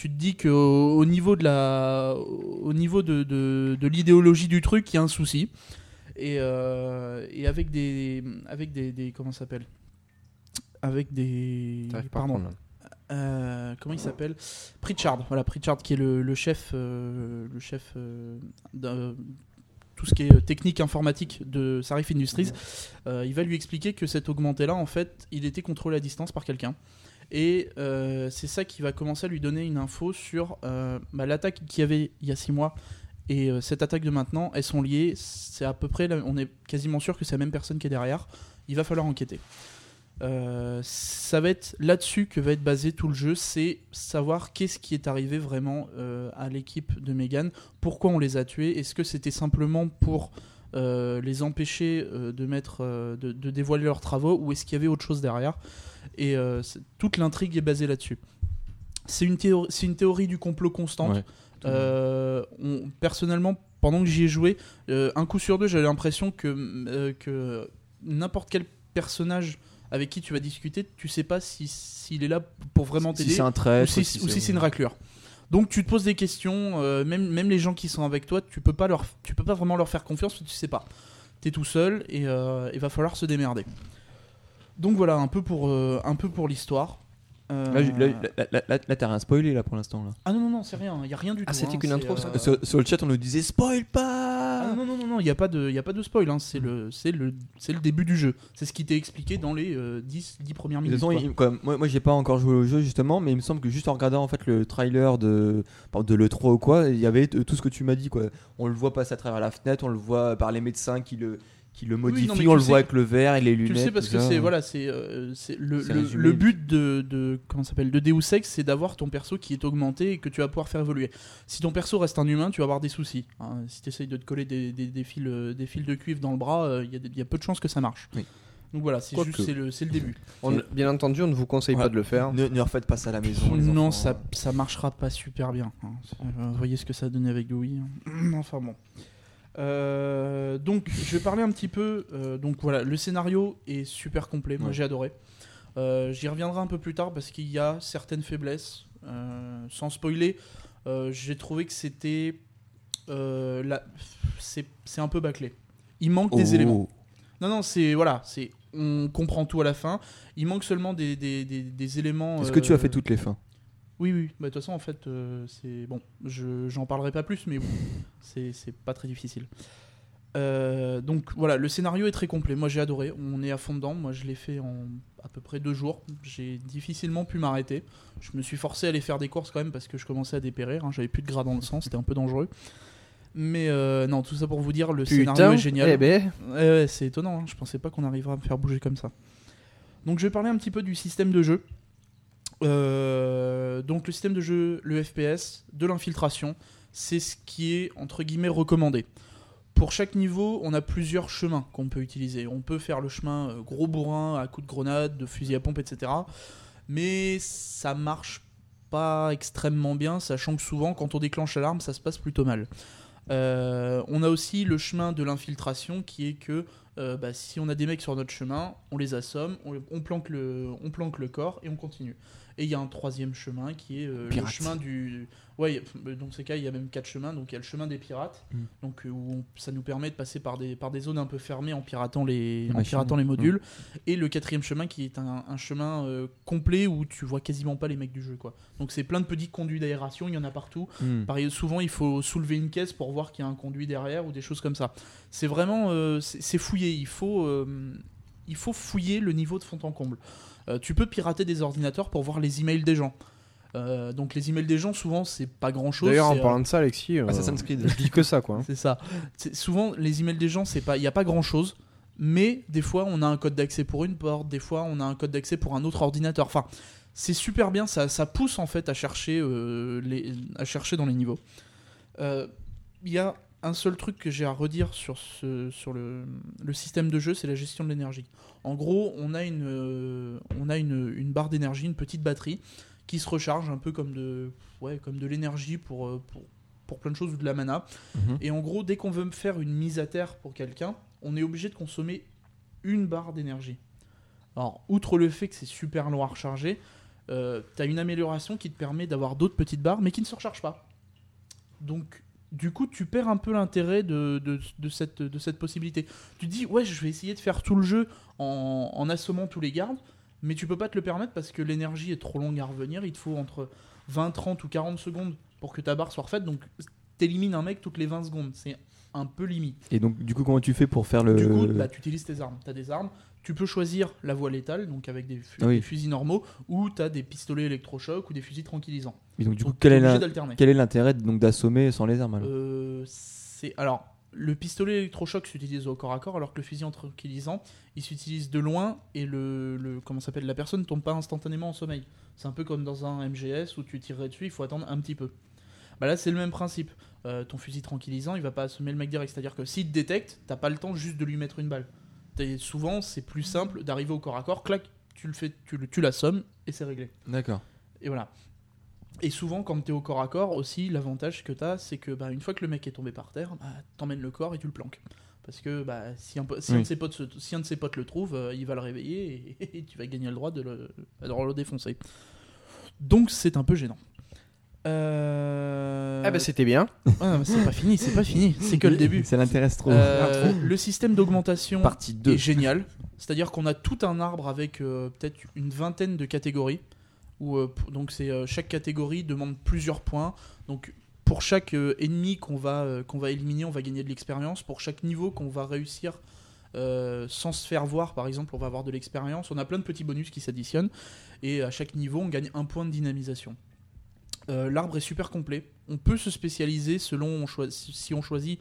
tu te dis qu'au au niveau de la, au niveau de, de, de l'idéologie du truc, il y a un souci. Et, euh, et avec des, avec des, des comment ça s'appelle? Avec des, pardon, euh, comment il s'appelle? Pritchard, voilà Pritchard qui est le, le chef, euh, le chef euh, tout ce qui est technique informatique de Sarif Industries. Il va lui expliquer que cet augmenté là, en fait, il était contrôlé à distance par quelqu'un. Et euh, c'est ça qui va commencer à lui donner une info sur euh, bah, l'attaque qu'il y avait il y a six mois et euh, cette attaque de maintenant. Elles sont liées. C'est à peu près, on est quasiment sûr que c'est la même personne qui est derrière. Il va falloir enquêter. Ça va être là-dessus que va être basé tout le jeu, c'est savoir qu'est-ce qui est arrivé vraiment à l'équipe de Megan, pourquoi on les a tués, est-ce que c'était simplement pour les empêcher de, mettre, de dévoiler leurs travaux, ou est-ce qu'il y avait autre chose derrière Et euh, toute l'intrigue est basée là-dessus. C'est une, théorie, c'est une théorie du complot constante. Ouais. Euh, on- personnellement, pendant que j'y ai joué, euh, un coup sur deux, j'avais l'impression que, euh, que n'importe quel personnage avec qui tu vas discuter, tu sais pas si- s'il est là pour vraiment Si t'aider c'est un ou si, ou si c'est une raclure. Donc tu te poses des questions, même, même les gens qui sont avec toi, tu peux pas leur, tu peux pas vraiment leur faire confiance tu sais pas. T'es tout seul et il va falloir se démerder. Donc voilà un peu pour, euh, un peu pour l'histoire. Euh, Là, là, là, là, là, là, t'as rien spoilé là pour l'instant là. Ah non non non c'est rien, il y a rien du Ah, tout. c'était hein, qu'une intro, euh, Sur, sur le chat, on nous disait spoil pas. Ah non non non non, il y a pas de, il y a pas de spoil. Hein, c'est le, c'est le, c'est le début du jeu. C'est ce qui t'est expliqué dans les euh, 10, 10 premières minutes. façon, il- moi, moi j'ai pas encore joué au jeu justement, mais il me semble que juste en regardant en fait le trailer de, de l'E3 ou quoi, il y avait tout ce que tu m'as dit quoi. On le voit passer à travers la fenêtre, on le voit par les médecins qui le, qui le modifient, non, mais on le voit avec le verre et les lunettes. Tu le sais parce que c'est voilà, c'est euh, le, but de, de comment s'appelle de Deus Ex, c'est d'avoir ton perso qui est augmenté et que tu vas pouvoir faire évoluer. Si ton perso reste un humain, tu vas avoir des soucis. hein. Si tu essayes de te coller des, des, des fils euh, des fils de cuivre dans le bras, euh, il y, a des- il y a peu de chances que ça marche. Oui. Donc voilà, c'est juste c'est le début. On- bien entendu, on ne vous conseille Ouais. pas de le faire. Ne, ne refaites pas ça à la maison. les non, enfants. ça ça marchera pas super bien. hein. Euh, Vous voyez ce que ça a donné avec Louis. hein. Enfin bon. Euh, donc, je vais parler un petit peu. euh, donc voilà, le scénario est super complet. Moi, Ouais. j'ai adoré. Euh, J'y reviendrai un peu plus tard parce qu'il y a certaines faiblesses. Euh, sans spoiler, euh, j'ai trouvé que c'était. euh, la- c'est c'est un peu bâclé. Il manque des Oh. éléments. Non, non, c'est. Voilà, c'est. On comprend tout à la fin. Il manque seulement des, des, des- des éléments. Est-ce que tu as euh, fait toutes les fins? Oui, oui. Bah, De toute façon, en fait, euh, c'est bon. Je j'en parlerai pas plus, mais oui, c'est c'est pas très difficile. Euh, donc voilà, le scénario est très complet. Moi, j'ai adoré. On est à fond dedans. Moi, je l'ai fait en à peu près deux jours. J'ai difficilement pu m'arrêter. Je me suis forcé à aller faire des courses quand même parce que je commençais à dépérir. hein. J'avais plus de gras dans le sang. C'était un peu dangereux. Mais euh, non, tout ça pour vous dire, le scénario est génial. eh ben, ouais, c'est étonnant, hein. je pensais pas qu'on arriverait à me faire bouger comme ça. Donc je vais parler un petit peu du système de jeu. Euh, donc le système de jeu, le FPS, de l'infiltration, c'est ce qui est entre guillemets recommandé. Pour chaque niveau, on a plusieurs chemins qu'on peut utiliser. On peut faire le chemin euh, gros bourrin à coups de grenade, de fusil à pompe, etc. Mais ça marche pas extrêmement bien, sachant que souvent, quand on déclenche l'alarme, ça se passe plutôt mal. Euh, on a aussi le chemin de l'infiltration qui est que bah, si on a des mecs sur notre chemin, on les assomme, on planque le, on planque le corps et on continue. Et il y a un troisième chemin qui est euh, le chemin du. Ouais, a- dans ces cas, il y a même quatre chemins. Donc il y a le chemin des pirates, Mm. donc euh, où on- ça nous permet de passer par des, par des zones un peu fermées en piratant les, en piratant les modules. Et le quatrième chemin qui est un, un chemin euh, complet où tu vois quasiment pas les mecs du jeu. quoi. Donc c'est plein de petits conduits d'aération, il y en a partout. Pareil, souvent, il faut soulever une caisse pour voir qu'il y a un conduit derrière ou des choses comme ça. C'est vraiment, euh, c'est fouillé. Il faut, euh, il faut fouiller le niveau de fond en comble. Euh, tu peux pirater des ordinateurs pour voir les emails des gens. Euh, donc les emails des gens, souvent, c'est pas grand chose. D'ailleurs, en parlant de ça, Alexis, euh, Assassin's Creed. je dis que ça, quoi. C'est ça. C'est- Souvent, les emails des gens, c'est pas, il y a pas grand chose. Mais des fois, on a un code d'accès pour une porte. Des fois, on a un code d'accès pour un autre ordinateur. Enfin, c'est super bien. Ça, ça pousse en fait à chercher, euh, les, à chercher dans les niveaux. Euh, Il y a un seul truc que j'ai à redire sur, ce, sur le, le système de jeu, c'est la gestion de l'énergie. En gros, on a une, euh, on a une, une barre d'énergie, une petite batterie qui se recharge un peu comme de, ouais, comme de l'énergie pour, euh, pour, pour plein de choses ou de la mana. Mhm. Et en gros, dès qu'on veut faire une mise à terre pour quelqu'un, on est obligé de consommer une barre d'énergie. Alors, outre le fait que c'est super long à recharger, euh, tu as une amélioration qui te permet d'avoir d'autres petites barres, mais qui ne se rechargent pas. Donc, du coup, tu perds un peu l'intérêt de, de- de cette, de cette possibilité. Tu te dis, ouais, je vais essayer de faire tout le jeu en, en assommant tous les gardes, mais tu peux pas te le permettre parce que l'énergie est trop longue à revenir. Il te faut entre 20, 30 ou 40 secondes pour que ta barre soit refaite. Donc, t'élimines un mec toutes les 20 secondes. C'est un peu limite. Et donc, du coup, comment tu fais pour faire le. Du coup, bah, tu utilises tes armes. Tu as des armes. Tu peux choisir la voie létale, donc avec des, fu- Oui. des fusils normaux, ou tu as des pistolets électrochocs ou des fusils tranquillisants. Et donc, du coup, quel est, quel l'intérêt donc d'assommer sans les armes alors Euh, c'est alors le pistolet électrochoc s'utilise au corps à corps, alors que le fusil en tranquillisant, il s'utilise de loin et le, le comment s'appelle la personne tombe pas instantanément en sommeil. C'est un peu comme dans un MGS où tu tirerais dessus, il faut attendre un petit peu. Bah là, c'est le même principe. Euh, ton fusil tranquillisant, il va pas assommer le mec direct. C'est-à-dire que s'il te détecte, t'as pas le temps juste de lui mettre une balle. Souvent, c'est plus simple d'arriver au corps à corps, clac, tu le fais, tu le- tu l'assommes et c'est réglé. D'accord. Et voilà. Et souvent, quand t'es au corps à corps, aussi, l'avantage que t'as, c'est que bah, une fois que le mec est tombé par terre, bah, t'emmènes le corps et tu le planques. Parce que bah, si, un, de ses potes se- si un de ses potes le trouve, euh, il va le réveiller et, et tu vas gagner le droit de le, de le défoncer. Donc c'est un peu gênant. Euh... Ah bah c'était bien. Ah, mais c'est pas fini, c'est pas fini, c'est que le début. Ça l'intéresse trop. Euh, le système d'augmentation Partie 2. est génial. C'est-à-dire qu'on a tout un arbre avec euh, peut-être une vingtaine de catégories. Où, euh, donc c'est euh, chaque catégorie demande plusieurs points. Donc pour chaque euh, ennemi qu'on va euh, qu'on va éliminer, on va gagner de l'expérience. Pour chaque niveau qu'on va réussir euh, sans se faire voir, par exemple, on va avoir de l'expérience. On a plein de petits bonus qui s'additionnent et à chaque niveau, on gagne un point de dynamisation. Euh, L'arbre est super complet. On peut se spécialiser selon on si on choisit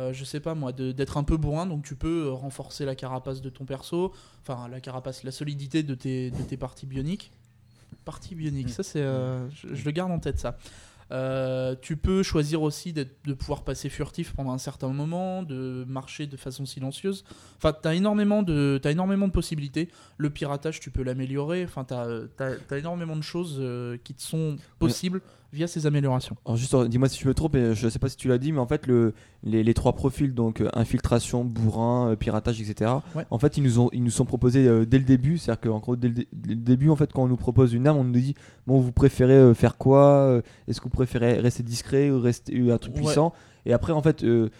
euh, je sais pas moi, d'être un peu bourrin, donc tu peux euh, renforcer la carapace de ton perso, enfin la carapace, la solidité de tes, de tes parties bioniques. Parties bioniques, ça c'est, je, je le garde en tête ça. Euh, tu peux choisir aussi de pouvoir passer furtif pendant un certain moment, de marcher de façon silencieuse. Enfin, t'as énormément de, t'as énormément de possibilités. Le piratage, tu peux l'améliorer. Enfin, t'as, t'as énormément de choses euh, qui te sont possibles via ces améliorations. Alors juste, euh, dis-moi si je me trompe, et je sais pas si tu l'as dit, mais en fait, le, les, les trois profils, donc euh, infiltration, bourrin, euh, piratage, etc., Ouais. en fait, ils nous, ont, ils nous sont proposés dès le début. C'est-à-dire qu'en gros, dès le, dé- dès le début, en fait, quand on nous propose une arme, on nous dit bon, vous préférez faire quoi Est-ce que vous préférez rester discret ou rester un truc Ouais. puissant? Et après, en fait, euh,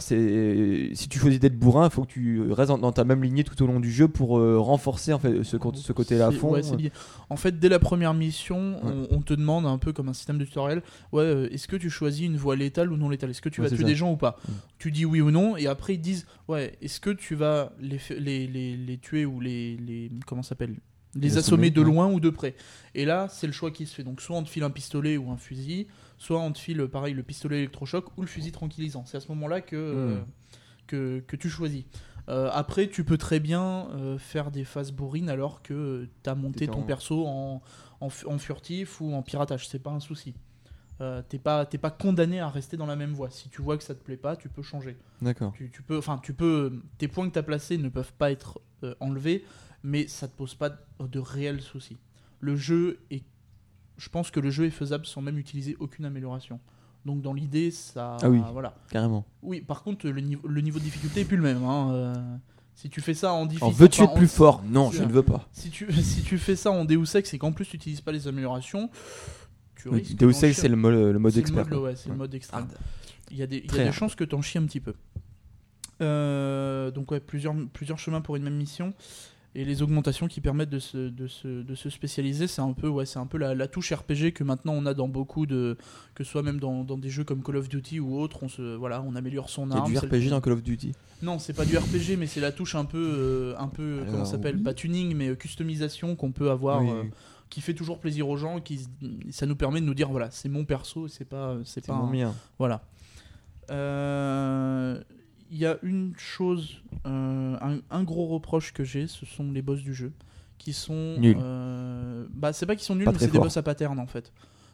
si tu choisis d'être bourrin, il faut que tu restes dans, ta même lignée tout au long du jeu pour euh, renforcer en fait, ce, côté-là à fond. ouais. En fait, dès la première mission, Ouais. on, on te demande un peu comme un système de tutoriel ouais, euh, est-ce que tu choisis une voie létale ou non létale? Est-ce que tu Ouais, vas tuer ça. des gens ou pas? Mm. Tu dis oui ou non, et après ils disent ouais, est-ce que tu vas les, fa- les, les, les tuer ou les. les comment s'appelle? Les assommer de loin ou de près? Et là, c'est le choix qui se fait. Donc, soit on te file un pistolet ou un fusil, soit on te file, pareil, le pistolet électrochoc ou le fusil tranquillisant. C'est à ce moment-là que, euh, que, que tu choisis. Euh, après, tu peux très bien euh, faire des phases bourrines alors que tu as monté ton en- perso en, en, fu- en furtif ou en piratage. C'est pas un souci. Euh, t'es pas t'es pas condamné à rester dans la même voie. Si tu vois que ça te plaît pas, tu peux changer. D'accord. Tu, tu peux, enfin, tu peux. Tes points que tu as placés ne peuvent pas être euh, enlevés, mais ça te pose pas de, de réels soucis. Le jeu est, je pense que le jeu est faisable sans même utiliser aucune amélioration. Donc dans l'idée, ça, Ah oui. voilà. Carrément. Oui, par contre, le niveau, le niveau de difficulté est plus le même. hein, euh, si tu fais ça en difficile, En veux-tu être plus en- fort Non, je ne veux pas. Si tu, si tu fais ça en Deus Ex et qu'en plus tu n'utilises pas les améliorations, tu Oui, risques Deus Ex, c'est le, mo- le mode le expert. mode, quoi. ouais, c'est le mode extrême. Il y a des, il y a des chances que t'en chies un petit peu. Euh, donc ouais, plusieurs, plusieurs chemins pour une même mission. Et les augmentations qui permettent de se, de se, de se spécialiser, c'est un peu, ouais, c'est un peu la, la touche RPG que maintenant on a dans beaucoup de. que ce soit même dans, dans des jeux comme Call of Duty ou autres, on, se, voilà, on améliore son arme. du celle RPG dans Call of Duty. Non, c'est pas du RPG, mais c'est la touche un peu. euh, un peu comment ça s'appelle Pas tuning, mais euh, customisation qu'on peut avoir. Oui, euh, qui fait toujours plaisir aux gens, qui, ça nous permet de nous dire voilà, c'est mon perso, c'est pas, c'est c'est pas mon un- mien. voilà. Euh, Il y a une chose, euh, un, un gros reproche que j'ai, ce sont les boss du jeu, qui sont Nuls. euh, bah c'est pas qu'ils sont nuls, Pas mais très c'est des boss à pattern en fait.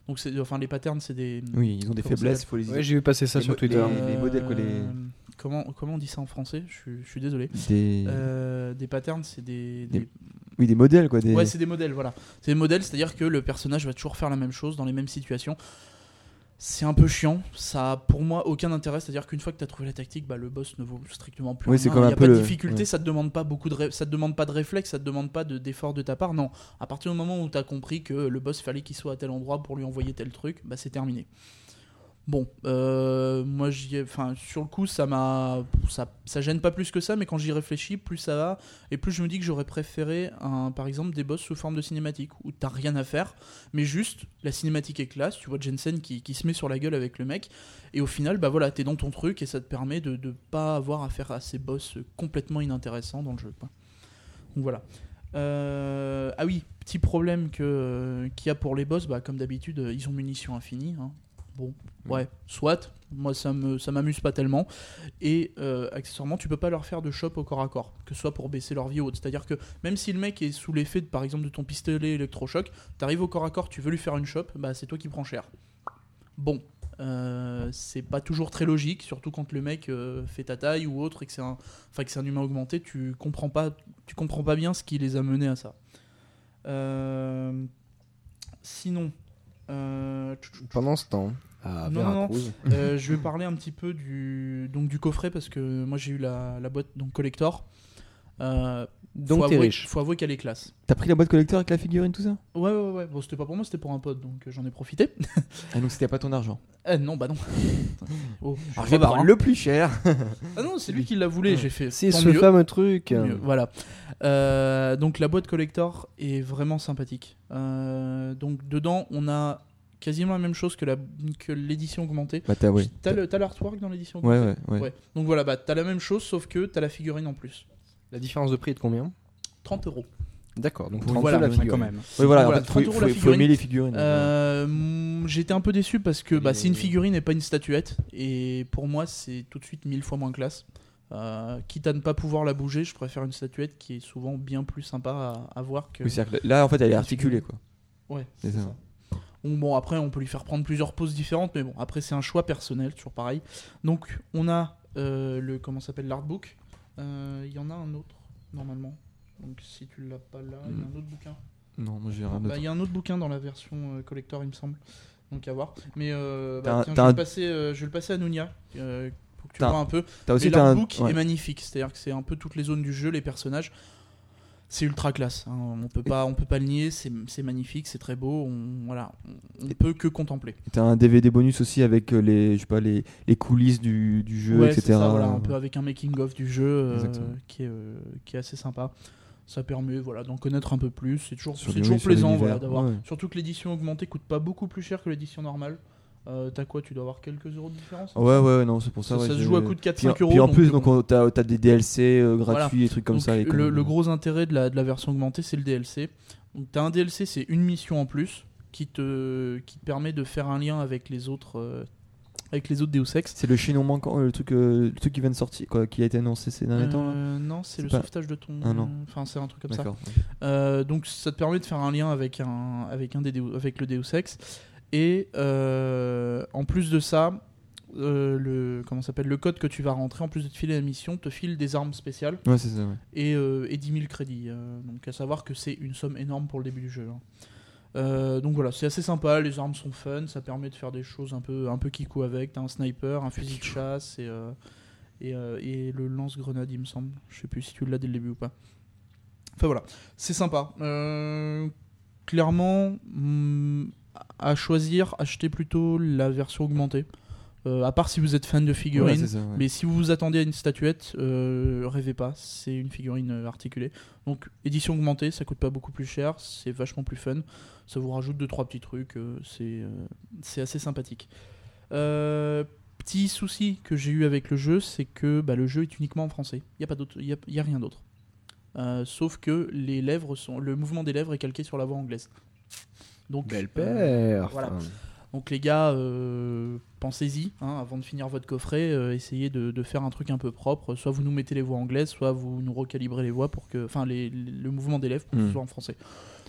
Donc c'est, enfin les patterns, c'est des. Oui, ils ont des faiblesses, il faut les Ouais, j'ai vu passer ça Les sur mo- Twitter. les- modèles, quoi, les- Euh, Comment, comment on dit ça en français? Je suis, je suis désolé. des... Euh, des patterns, c'est des- Des- des, Oui, des modèles quoi. Des... Ouais, c'est des modèles, voilà. C'est des modèles, c'est-à-dire que le personnage va toujours faire la même chose dans les mêmes situations. C'est un peu chiant. Ça a pour moi aucun intérêt. C'est-à-dire qu'une fois que tu as trouvé la tactique, bah, le boss ne vaut strictement plus Oui, rien. Il n'y a pas de difficulté, ça te demande pas beaucoup de ré- ça te demande pas de réflexe, ça te demande pas de- d'effort de ta part. Non, à partir du moment où tu as compris que le boss fallait qu'il soit à tel endroit pour lui envoyer tel truc, bah c'est terminé. Bon, euh, moi j'y enfin sur le coup ça m'a ça, ça gêne pas plus que ça, mais quand j'y réfléchis, plus ça va et plus je me dis que j'aurais préféré par exemple des boss sous forme de cinématique où t'as rien à faire, mais juste la cinématique est classe, tu vois Jensen qui, se met sur la gueule avec le mec et au final bah voilà t'es dans ton truc et ça te permet de ne pas avoir affaire à ces boss complètement inintéressants dans le jeu. Donc voilà. Euh, ah oui, petit problème euh, qu'il y a pour les boss, bah, comme d'habitude, ils ont munitions infinies. hein. Bon, ouais, soit. Moi, ça me ça m'amuse pas tellement. Et euh, accessoirement, tu peux pas leur faire de shop au corps à corps, que ce soit pour baisser leur vie ou autre. C'est-à-dire que même si le mec est sous l'effet, de, par exemple, de ton pistolet électrochoc, t'arrives au corps à corps, tu veux lui faire une shop, bah c'est toi qui prends cher. Bon, euh, c'est pas toujours très logique, surtout quand le mec euh, fait ta taille ou autre et que c'est un, enfin que c'est un humain augmenté, tu comprends pas, tu comprends pas bien ce qui les a menés à ça. Euh, sinon, Pendant ce temps, à Non, non, euh, je vais parler un petit peu du donc du coffret parce que moi j'ai eu la, la boîte donc collector. Euh, donc faut t'es avouer, riche. Faut avouer qu'elle est classe. T'as pris la boîte collector avec la figurine, tout ça? Ouais ouais ouais. Bon c'était pas pour moi, c'était pour un pote donc euh, j'en ai profité. Ah, donc c'était pas ton argent. Eh, non bah non. Oh, je bavard, hein. le plus cher. Ah non c'est lui qui l'a voulu. J'ai fait. C'est ce mieux. fameux truc. Mieux, Voilà. Euh, donc la boîte collector est vraiment sympathique. Euh, donc dedans on a quasiment la même chose que la que l'édition augmentée. Bah, t'as, ouais. T'as le- t'as l'artwork dans l'édition Ouais, augmentée ouais, ouais. Ouais. Donc voilà, bah, t'as la même chose sauf que t'as la figurine en plus. La différence de prix est de combien? 30 euros. D'accord, donc Pour 30 voilà, la figurine. quand même. Ouais, voilà, Voilà, en fait, 30 faut, euros faut, la faut aimer figurine. les figurines. Euh, mm, J'étais un peu déçu parce que bah, c'est une figurine et pas une statuette. Et pour moi, c'est tout de suite mille fois moins classe. Euh, quitte à ne pas pouvoir la bouger, je préfère une statuette qui est souvent bien plus sympa à, à voir que. Oui, là, en fait, elle est articulée, quoi. Ouais, C'est ça. Bon, bon, après, on peut lui faire prendre plusieurs poses différentes, mais bon, après, c'est un choix personnel, toujours pareil. Donc, on a euh, le. Comment ça s'appelle L'artbook. Euh, Il y en a un autre, normalement. Donc, si tu l'as pas là, il y a un autre bouquin. Non, moi j'ai rien Bah. Il y a un autre bouquin dans la version euh, collector, il me semble. Donc à voir. Mais euh, T'as bah, un- tiens, t'as je, vais un- le passer, euh, je vais le passer à Nounia. euh, pour que tu T'as vois un peu. T'as aussi Mais t'as un. l'artbook ouais. est magnifique. C'est-à-dire que c'est un peu toutes les zones du jeu, les personnages. C'est ultra classe. hein. On peut pas, on peut pas le nier. C'est magnifique, c'est très beau. On, voilà, on, on peut que contempler. T'as un DVD bonus aussi avec euh, les, je sais pas, les, les coulisses du, du jeu, ouais, etc. ça. Voilà, un peu avec un making of du jeu euh, Exactement. qui est euh, qui est assez sympa. Ça permet voilà d'en connaître un peu plus. C'est toujours, c'est plaisant voilà, d'avoir. Ouais. Surtout que l'édition augmentée coûte pas beaucoup plus cher que l'édition normale. Euh, T'as quoi Tu dois avoir quelques euros de différence Ouais, ouais, non, c'est pour ça. Ça, ouais, ça se joue à coût de 4-5 Puis, en- euros. puis en plus, euh, donc, on- t'as as des DLC euh, Voilà. gratuits, des trucs comme donc, ça. et le, gros intérêt de la, de la version augmentée, c'est le DLC. Donc t'as un DLC, c'est une mission en plus qui te, qui te permet de faire un lien avec les autres, euh, avec les autres Deus Ex. C'est le chaînon manquant, euh, le truc, euh, le truc qui vient de sortir, quoi, qui a été annoncé ces derniers temps. là. Euh, non, c'est le pas- sauvetage de ton. Ah, non. Enfin, c'est un truc comme ça. Euh, donc ça te permet de faire un lien avec un avec un des Deus- avec le Deus Ex et euh, en plus de ça euh, le comment s'appelle le code que tu vas rentrer en plus de te filer la mission te file des armes spéciales Ouais, c'est ça. Ouais. et, euh, et 10 000 crédits euh, donc à savoir que c'est une somme énorme pour le début du jeu hein. Euh, donc voilà c'est assez sympa les armes sont fun ça permet de faire des choses un peu un peu kikou avec t'as un sniper un fusil de chasse et euh, et, euh, et le lance-grenade, il me semble. Je sais plus si tu l'as dès le début ou pas. Enfin voilà, c'est sympa. Euh, clairement, hmm, à choisir, achetez plutôt la version augmentée. Euh, à part si vous êtes fan de figurines. c'est ça, ouais. mais si vous vous attendez à une statuette, euh, rêvez pas, c'est une figurine euh, articulée. Donc édition augmentée, ça coûte pas beaucoup plus cher, c'est vachement plus fun. Ça vous rajoute deux trois petits trucs, euh, c'est assez sympathique. Petit souci que j'ai eu avec le jeu, c'est que bah, le jeu est uniquement en français. Il y a pas d'autre, il y a, y a rien d'autre. Sauf que les lèvres sont, le mouvement des lèvres est calqué sur la voix anglaise. Donc Belle euh, voilà. donc les gars, euh, pensez-y, hein, avant de finir votre coffret, euh, essayez de, de faire un truc un peu propre. Soit vous nous mettez les voix anglaises, soit vous nous recalibrez les voix pour que, enfin les- les- le mouvement des lèvres pour que ce soit en français.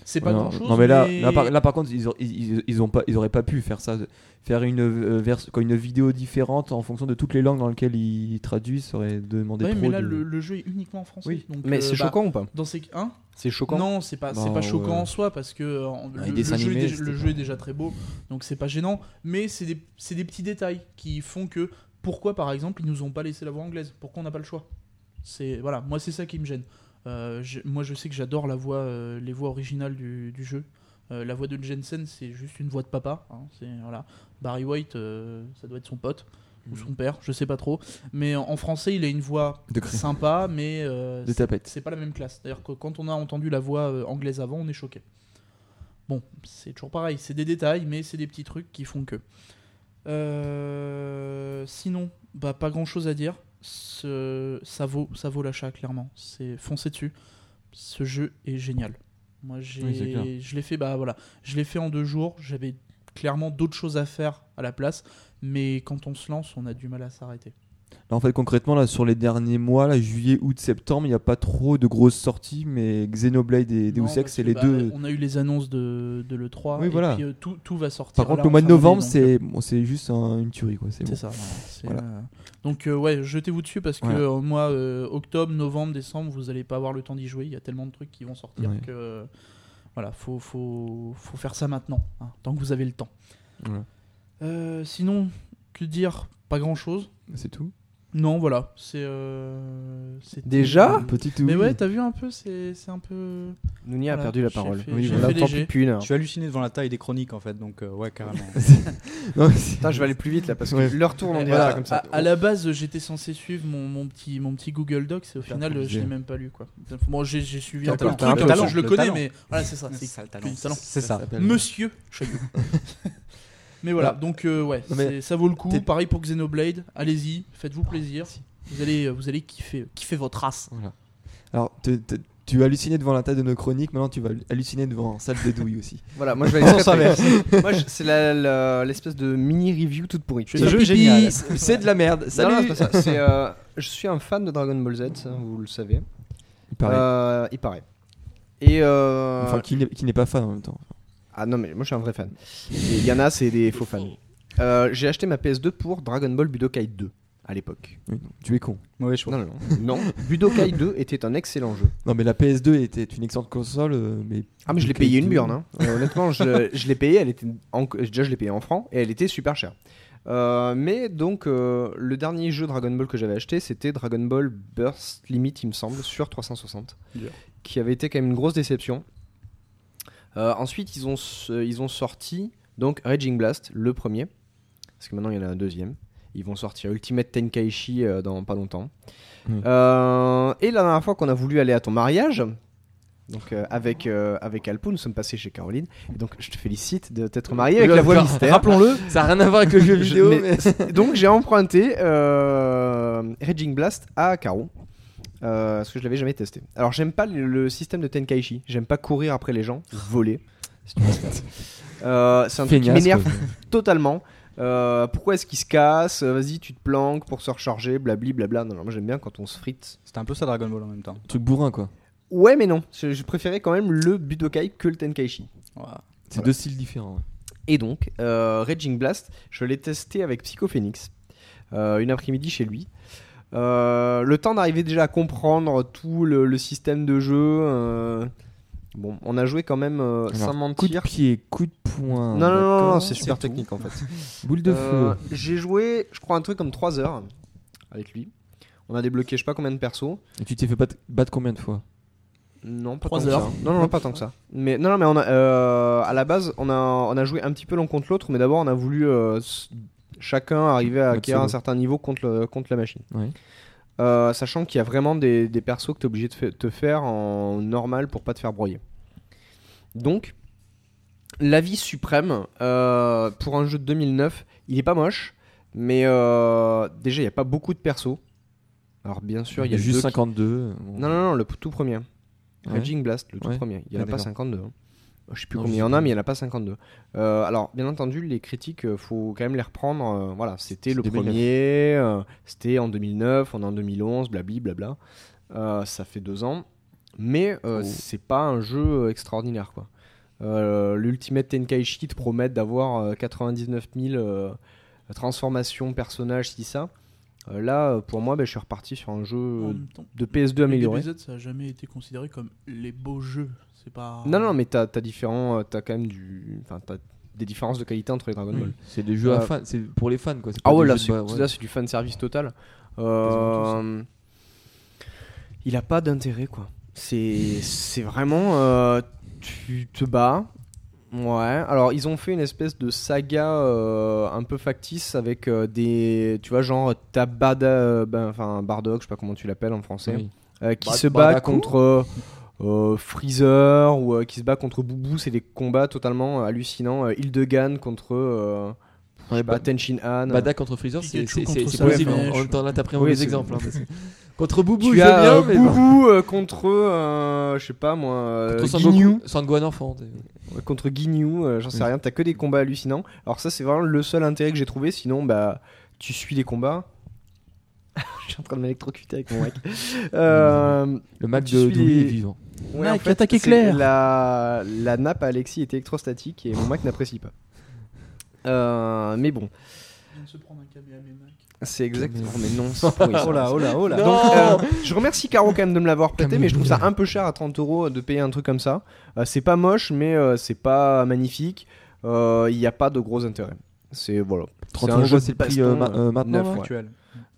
C'est pas non, grand chose. non, mais là, là, par, là, par contre, ils, aur- ils, ils- ils ont pas, ils auraient pas pu faire ça. Faire une, euh, vers- quoi, une vidéo différente en fonction de toutes les langues dans lesquelles ils traduisent, ça aurait demandé Ouais, trop mais là, de- le, le jeu est uniquement en français. Oui. donc, Mais euh, c'est bah, choquant ou pas Dans ces hein C'est choquant. Non, c'est pas, c'est Bah, pas choquant ouais. en soi parce que euh, en- le, jeu, est animés, déjà, c'était le pas- jeu est déjà très beau, donc c'est pas gênant. Mais c'est des, c'est des petits détails qui font que pourquoi, par exemple, ils nous ont pas laissé la voix anglaise? Pourquoi on n'a pas le choix? C'est voilà, moi c'est ça qui me gêne. Euh, moi je sais que j'adore la voix, euh, les voix originales du, du jeu. Euh, la voix de Jensen, c'est juste une voix de papa. hein, c'est voilà. Barry White, ça doit être son pote ou son père, je sais pas trop. Mais en français, il a une voix De sympa, mais euh, de c'est- tapette. c'est pas la même classe. D'ailleurs, que quand on a entendu la voix anglaise avant, on est choqué. Bon, c'est toujours pareil, c'est des détails, mais c'est des petits trucs qui font que. Euh, sinon, bah pas grand chose à dire. Ce- ça vaut, ça vaut l'achat clairement. C'est foncez dessus. Ce jeu est génial. Moi, j'ai, Oui, je l'ai fait, bah voilà, je l'ai fait en deux jours. J'avais clairement d'autres choses à faire à la place, mais quand on se lance, on a du mal à s'arrêter. Là, en fait, concrètement, là, sur les derniers mois, là, juillet, août, septembre, il n'y a pas trop de grosses sorties, mais Xenoblade et Deus Ex, c'est les bah, deux. On a eu les annonces de, de l'E3. Oui, et voilà. puis euh, tout, tout va sortir. Par contre, là le mois de novembre, c'est bon, c'est juste un- une tuerie. C'est bon. ça. voilà, euh, Donc, euh, ouais, jetez-vous dessus parce que Voilà. euh, moi, euh, octobre, novembre, décembre, vous allez pas avoir le temps d'y jouer. Il y a tellement de trucs qui vont sortir Ouais. que. euh, voilà, faut, faut, faut faire ça maintenant, hein, tant que vous avez le temps. Euh, sinon, que dire? Pas grand chose. C'est tout. Non, voilà. C'est. euh, Déjà Petit tout. Mais ouais, t'as vu un peu, c'est, c'est un peu. Nouni a Voilà, perdu la parole. fait- Oui, une heure. Je suis halluciné devant la taille des chroniques en fait, donc euh, ouais, carrément. Non, Putain, je vais aller plus vite là parce que Ouais. l'heure tourne, on Euh, dirait comme ça. À, à la base, j'étais censé suivre mon, mon petit, mon petit Google Docs et au final, je l'ai même pas lu. Quoi. Bon, j'ai suivi un peu le truc, je le talent, connais, mais voilà, c'est ça. C'est Ça, le talent. C'est ça. Monsieur Chaillot. mais voilà, Ah. donc euh, ouais, mais c'est- ça vaut le coup. Pareil pour Xenoblade, allez-y, faites-vous plaisir. Vous allez, vous allez kiffer, kiffer votre race. Voilà. Alors, te- te- tu as halluciné devant la taille de nos chroniques, maintenant tu vas halluciner devant salle de douille aussi. Voilà, moi je vais aller très, très- Moi c'est l'espèce de mini review toute pourrie. Je Ce vais jeu génial. C'est de la merde. Salut. non, c'est pas ça. C'est, euh, je suis un fan de Dragon Ball Z, ça, vous le savez. Il paraît. Euh, il paraît. Et euh, Enfin, qui n'est pas fan en même temps. Ah non mais moi je suis un vrai fan. Et Il y en a, c'est des faux fans. Euh, J'ai acheté ma PS2 pour Dragon Ball Budokai 2 à l'époque. Oui, tu es con. Mauvais choix. Non non non. non. Budokai 2 était un excellent jeu. Non, mais la PS2 était une excellente console, euh, mais. Ah mais je l'ai payé une 2, burne. hein. Euh, honnêtement, je, je l'ai payé. Elle était en- déjà je l'ai payé en francs et elle était super chère. Euh, mais donc euh, le dernier jeu Dragon Ball que j'avais acheté, c'était Dragon Ball Burst Limit, il me semble, sur 360, Dur. qui avait été quand même une grosse déception. Euh, ensuite, ils ont ils ont sorti donc Raging Blast, le premier, parce que maintenant il y en a un deuxième. Ils vont sortir Ultimate Tenkaichi euh, dans pas longtemps. Mm. Euh, et la dernière fois qu'on a voulu aller à ton mariage, donc euh, avec euh, avec Alpo, nous sommes passés chez Caroline. Et donc je te félicite de t'être marié avec la voix mystère. Rappelons-le, ça n'a rien à voir avec le jeu Je- vidéo, mais- mais. donc j'ai emprunté euh, Raging Blast à Caro. Euh, parce que je l'avais jamais testé. Alors j'aime pas le, le système de Tenkaichi. J'aime pas courir après les gens, voler. Euh, c'est un truc qui m'énerve totalement. Euh, pourquoi est-ce qu'il se casse? Euh, Vas-y, tu te planques pour se recharger, blabli, blabla. Non, non, moi j'aime bien quand on se frite. C'était un peu ça Dragon Ball en même temps. Truc bourrin, quoi. Ouais, mais non. Je, je préférais quand même le Budokai que le Tenkaichi. Voilà. C'est Voilà. deux styles différents. ouais. Et donc, euh, Raging Blast, je l'ai testé avec Psycho Phoenix, euh, une après-midi chez lui. Euh, le temps d'arriver déjà à comprendre tout le, le système de jeu. euh, bon, on a joué quand même euh, Alors, sans Coup de mentir. pied, coup de poing. Non, non, non, non, d'accord, c'est super tout. technique en fait. Boule de Euh, feu. J'ai joué, je crois, un truc comme 3 heures avec lui. On a débloqué je sais pas combien de persos. Et tu t'es fait battre, battre combien de fois? Non, pas Trois tant que heures. ça. Non, non, non, pas tant que ça. Mais non, non, mais on a, euh, à la base, on a, on a joué un petit peu l'un contre l'autre, mais d'abord, on a voulu euh, s- chacun arriver à Mode acquérir un certain niveau contre, le- contre la machine. Ouais. Euh, sachant qu'il y a vraiment des, des persos que tu es obligé de fa- te faire en normal pour pas te faire broyer. Donc, l'avis suprême euh, pour un jeu de 2009, il est pas moche, mais euh, déjà, il n'y a pas beaucoup de persos. Alors, bien sûr, il y a juste deux qui- 52. bon. Non, non, non, le tout premier. Ouais. Raging Blast, le tout Ouais. premier. Il n'y en a pas d'accord. 52. hein. Je sais plus Non, combien il y en a, mais il n'y en a pas 52. Euh, alors, bien entendu, les critiques, euh, faut quand même les reprendre. euh, voilà, c'était le 2009. premier, euh, c'était en 2009, on est en 2011, blabli, blabla. Euh, ça fait deux ans. mais euh, Oh. c'est pas un jeu extraordinaire quoi. Euh, L'Ultimate Tenkaichi te promet d'avoir euh, 99 000 euh, transformations, personnages, si ça. Euh, là, pour moi, bah, je suis reparti sur un jeu temps, de PS2 les amélioré. DBZ, ça a jamais été considéré comme les beaux jeux. C'est pas. Non, non, mais t'as as différents, euh, t'as quand même du, enfin, t'as des différences de qualité entre les Dragon Ball. C'est des jeux à Euh, fans, c'est pour les fans quoi. Ah ouais, là c'est ouais. du fan service total. Euh, il a pas d'intérêt quoi. C'est c'est vraiment euh, tu te bats. Ouais. Alors ils ont fait une espèce de saga euh, un peu factice avec euh, des tu vois genre t'as Bada ben, enfin Bardock, je sais pas comment tu l'appelles en français, Oui. euh, qui Bad- se bat contre euh, Freezer ou euh, qui se bat contre Boubou, c'est des combats totalement euh, hallucinants. Euh, Hildegan contre euh, je sais Ouais, pas, bah- Tenshin Han. Bada contre Freezer, c'est Pikachu c'est- contre c'est- c'est Salamèche. possible. En même temps, là, t'as pris un Oui, mauvais c'est- exemple. hein, contre Boubou, tu je veux as bien, euh, mais bon. Boubou euh, contre, euh, je sais pas moi, euh, Contre Ginyu. Sangoku, Sangohan enfant. t'es- Ouais, contre Ginyu, euh, j'en sais Oui. rien, t'as que des combats hallucinants. Alors ça c'est vraiment le seul intérêt que j'ai trouvé, sinon bah tu suis les combats. je suis en train de m'électrocuter avec mon mic. Euh, Le Mac de suis Douli les- est vivant. ouais, Mac, en fait, attaque éclair. La, la nappe à Alexis était électrostatique et mon Mac n'apprécie pas. Euh, mais bon, se prendre un c'est exactement. Mais- non. Oh là, oh là, oh là. Donc, euh, je remercie Caro quand même de me l'avoir prêté, mais je trouve ça un peu cher à 30 euros de payer un truc comme ça. Euh, c'est pas moche, mais euh, c'est pas magnifique. Euh, Il n'y a pas de gros intérêt. C'est voilà. 30 un euros, c'est le prix euh, euh, maintenant. ouais. Actuel.